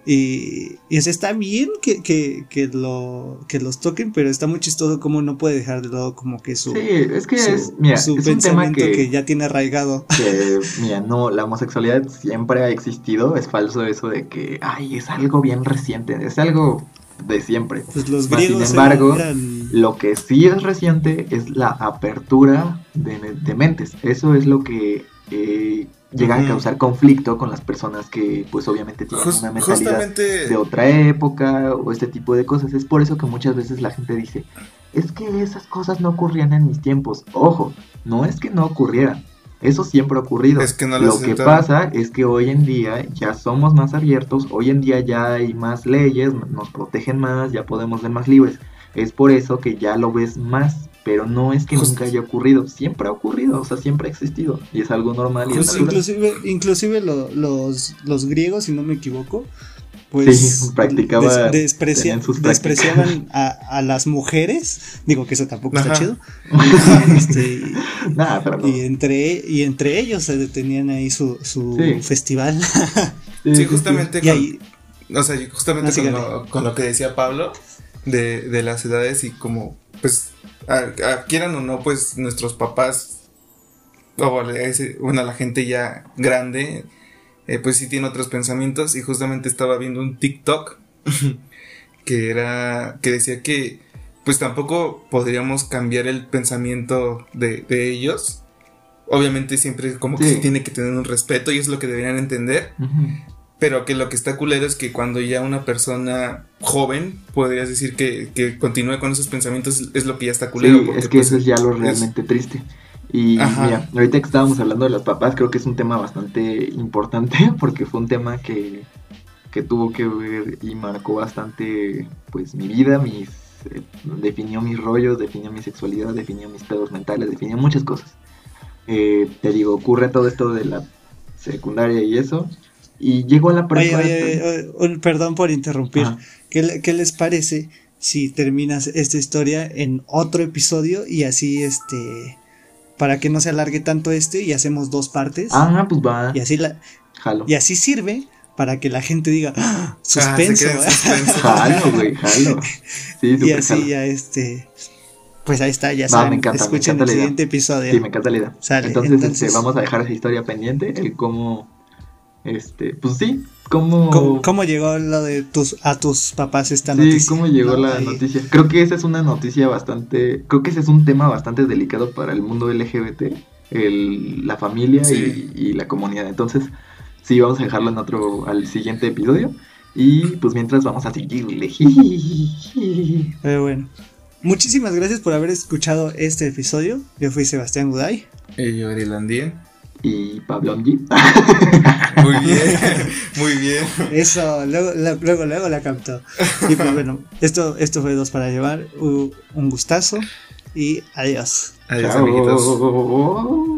Speaker 1: Y, y está bien que, que, que, lo, que los toquen, pero está muy chistoso como no puede dejar de lado como que su,
Speaker 2: Sí, es que
Speaker 1: su,
Speaker 2: es, mira,
Speaker 1: su
Speaker 2: es un tema
Speaker 1: pensamiento
Speaker 2: que,
Speaker 1: que ya tiene arraigado.
Speaker 2: que, mira, no, la homosexualidad siempre ha existido, es falso eso de que, ay, es algo bien reciente, es algo de siempre.
Speaker 1: Pues los
Speaker 2: Mas, sin
Speaker 1: griegos
Speaker 2: embargo,
Speaker 1: eran-
Speaker 2: Lo que sí es reciente es la apertura de, de mentes, eso es lo que eh, llega a causar conflicto con las personas que, pues, obviamente tienen una mentalidad
Speaker 3: justamente.
Speaker 2: de otra época o este tipo de cosas. Es por eso que muchas veces la gente dice, es que esas cosas no ocurrían en mis tiempos. Ojo, no es que no ocurrieran. Eso siempre ha ocurrido.
Speaker 3: Es que no
Speaker 2: Lo que pasa es que hoy en día ya somos más abiertos, hoy en día ya hay más leyes, nos protegen más, ya podemos ser más libres. Es por eso que ya lo ves más, pero no es que
Speaker 3: Just-
Speaker 2: nunca haya ocurrido, siempre ha ocurrido, o sea, siempre ha existido y es algo normal y
Speaker 3: Justo
Speaker 1: inclusive, inclusive lo- los, los griegos, si no me equivoco, pues
Speaker 2: Sí, practicaba-
Speaker 1: des- despreciaban a, a las mujeres. Digo que eso tampoco
Speaker 3: Ajá.
Speaker 1: está chido. Este,
Speaker 2: Nada, pero no.
Speaker 1: y entre y entre ellos se tenían ahí su, su
Speaker 2: Sí.
Speaker 1: festival.
Speaker 3: Sí, justamente
Speaker 1: y
Speaker 3: con,
Speaker 1: ahí,
Speaker 3: o sea, justamente
Speaker 1: Ah,
Speaker 3: con, lo, con lo que decía Pablo de, de las edades y como, pues, a- a- quieran o no, pues nuestros papás, o bueno, la gente ya grande, eh, pues sí tiene otros pensamientos y justamente estaba viendo un TikTok que era, que decía que, pues tampoco podríamos cambiar el pensamiento de, de ellos. Obviamente siempre como que
Speaker 2: Sí.
Speaker 3: sí tiene que tener un respeto y es lo que deberían entender. Pero que lo que está culero es que cuando ya una persona joven, podrías decir que, que continúe con esos pensamientos, es lo que ya está culero.
Speaker 2: Sí,
Speaker 3: porque,
Speaker 2: es que
Speaker 3: pues,
Speaker 2: eso es ya lo
Speaker 3: es-
Speaker 2: realmente triste. Y mira, ahorita que estábamos hablando de los papás, creo que es un tema bastante importante porque fue un tema que, que tuvo que ver y marcó bastante pues mi vida, mis eh, definió mis rollos, definió mi sexualidad, definió mis pedos mentales, definió muchas cosas. Eh, te digo, ocurre todo esto de la secundaria y eso. Y llego a la
Speaker 1: prepa. perdón por interrumpir. ¿Qué, ¿Qué, les parece si terminas esta historia en otro episodio y así este para que no se alargue tanto este y hacemos dos partes?
Speaker 2: Ah, pues va.
Speaker 1: Y así la y así sirve para que la gente diga ¡Ah! suspenso. jalo, güey, jalo. Sí, y así ya este pues ahí está, ya saben. Encanta, escuchen el siguiente episodio.
Speaker 2: Sí, me encanta la idea. entonces, Este, vamos a dejar esa historia pendiente, el cómo, este, pues sí, cómo...
Speaker 1: ¿Cómo, llegó lo de tus, a tus papás esta noticia? Sí,
Speaker 2: cómo llegó la noticia. Creo que esa es una noticia bastante, creo que ese es un tema bastante delicado para el mundo LGBT, el, la familia y, y, la comunidad. Entonces, sí, vamos a dejarlo en otro, al siguiente episodio. Y pues mientras vamos a seguirle.
Speaker 1: Pero bueno. Muchísimas gracias por haber escuchado este episodio. Yo fui Sebastián Guday.
Speaker 3: Y yo.
Speaker 2: Y Pablo Muy
Speaker 3: bien, muy bien.
Speaker 1: Eso, luego, luego, luego la captó. Y pues bueno, esto, esto fue dos para llevar. Un gustazo y adiós.
Speaker 3: Adiós, amiguitos.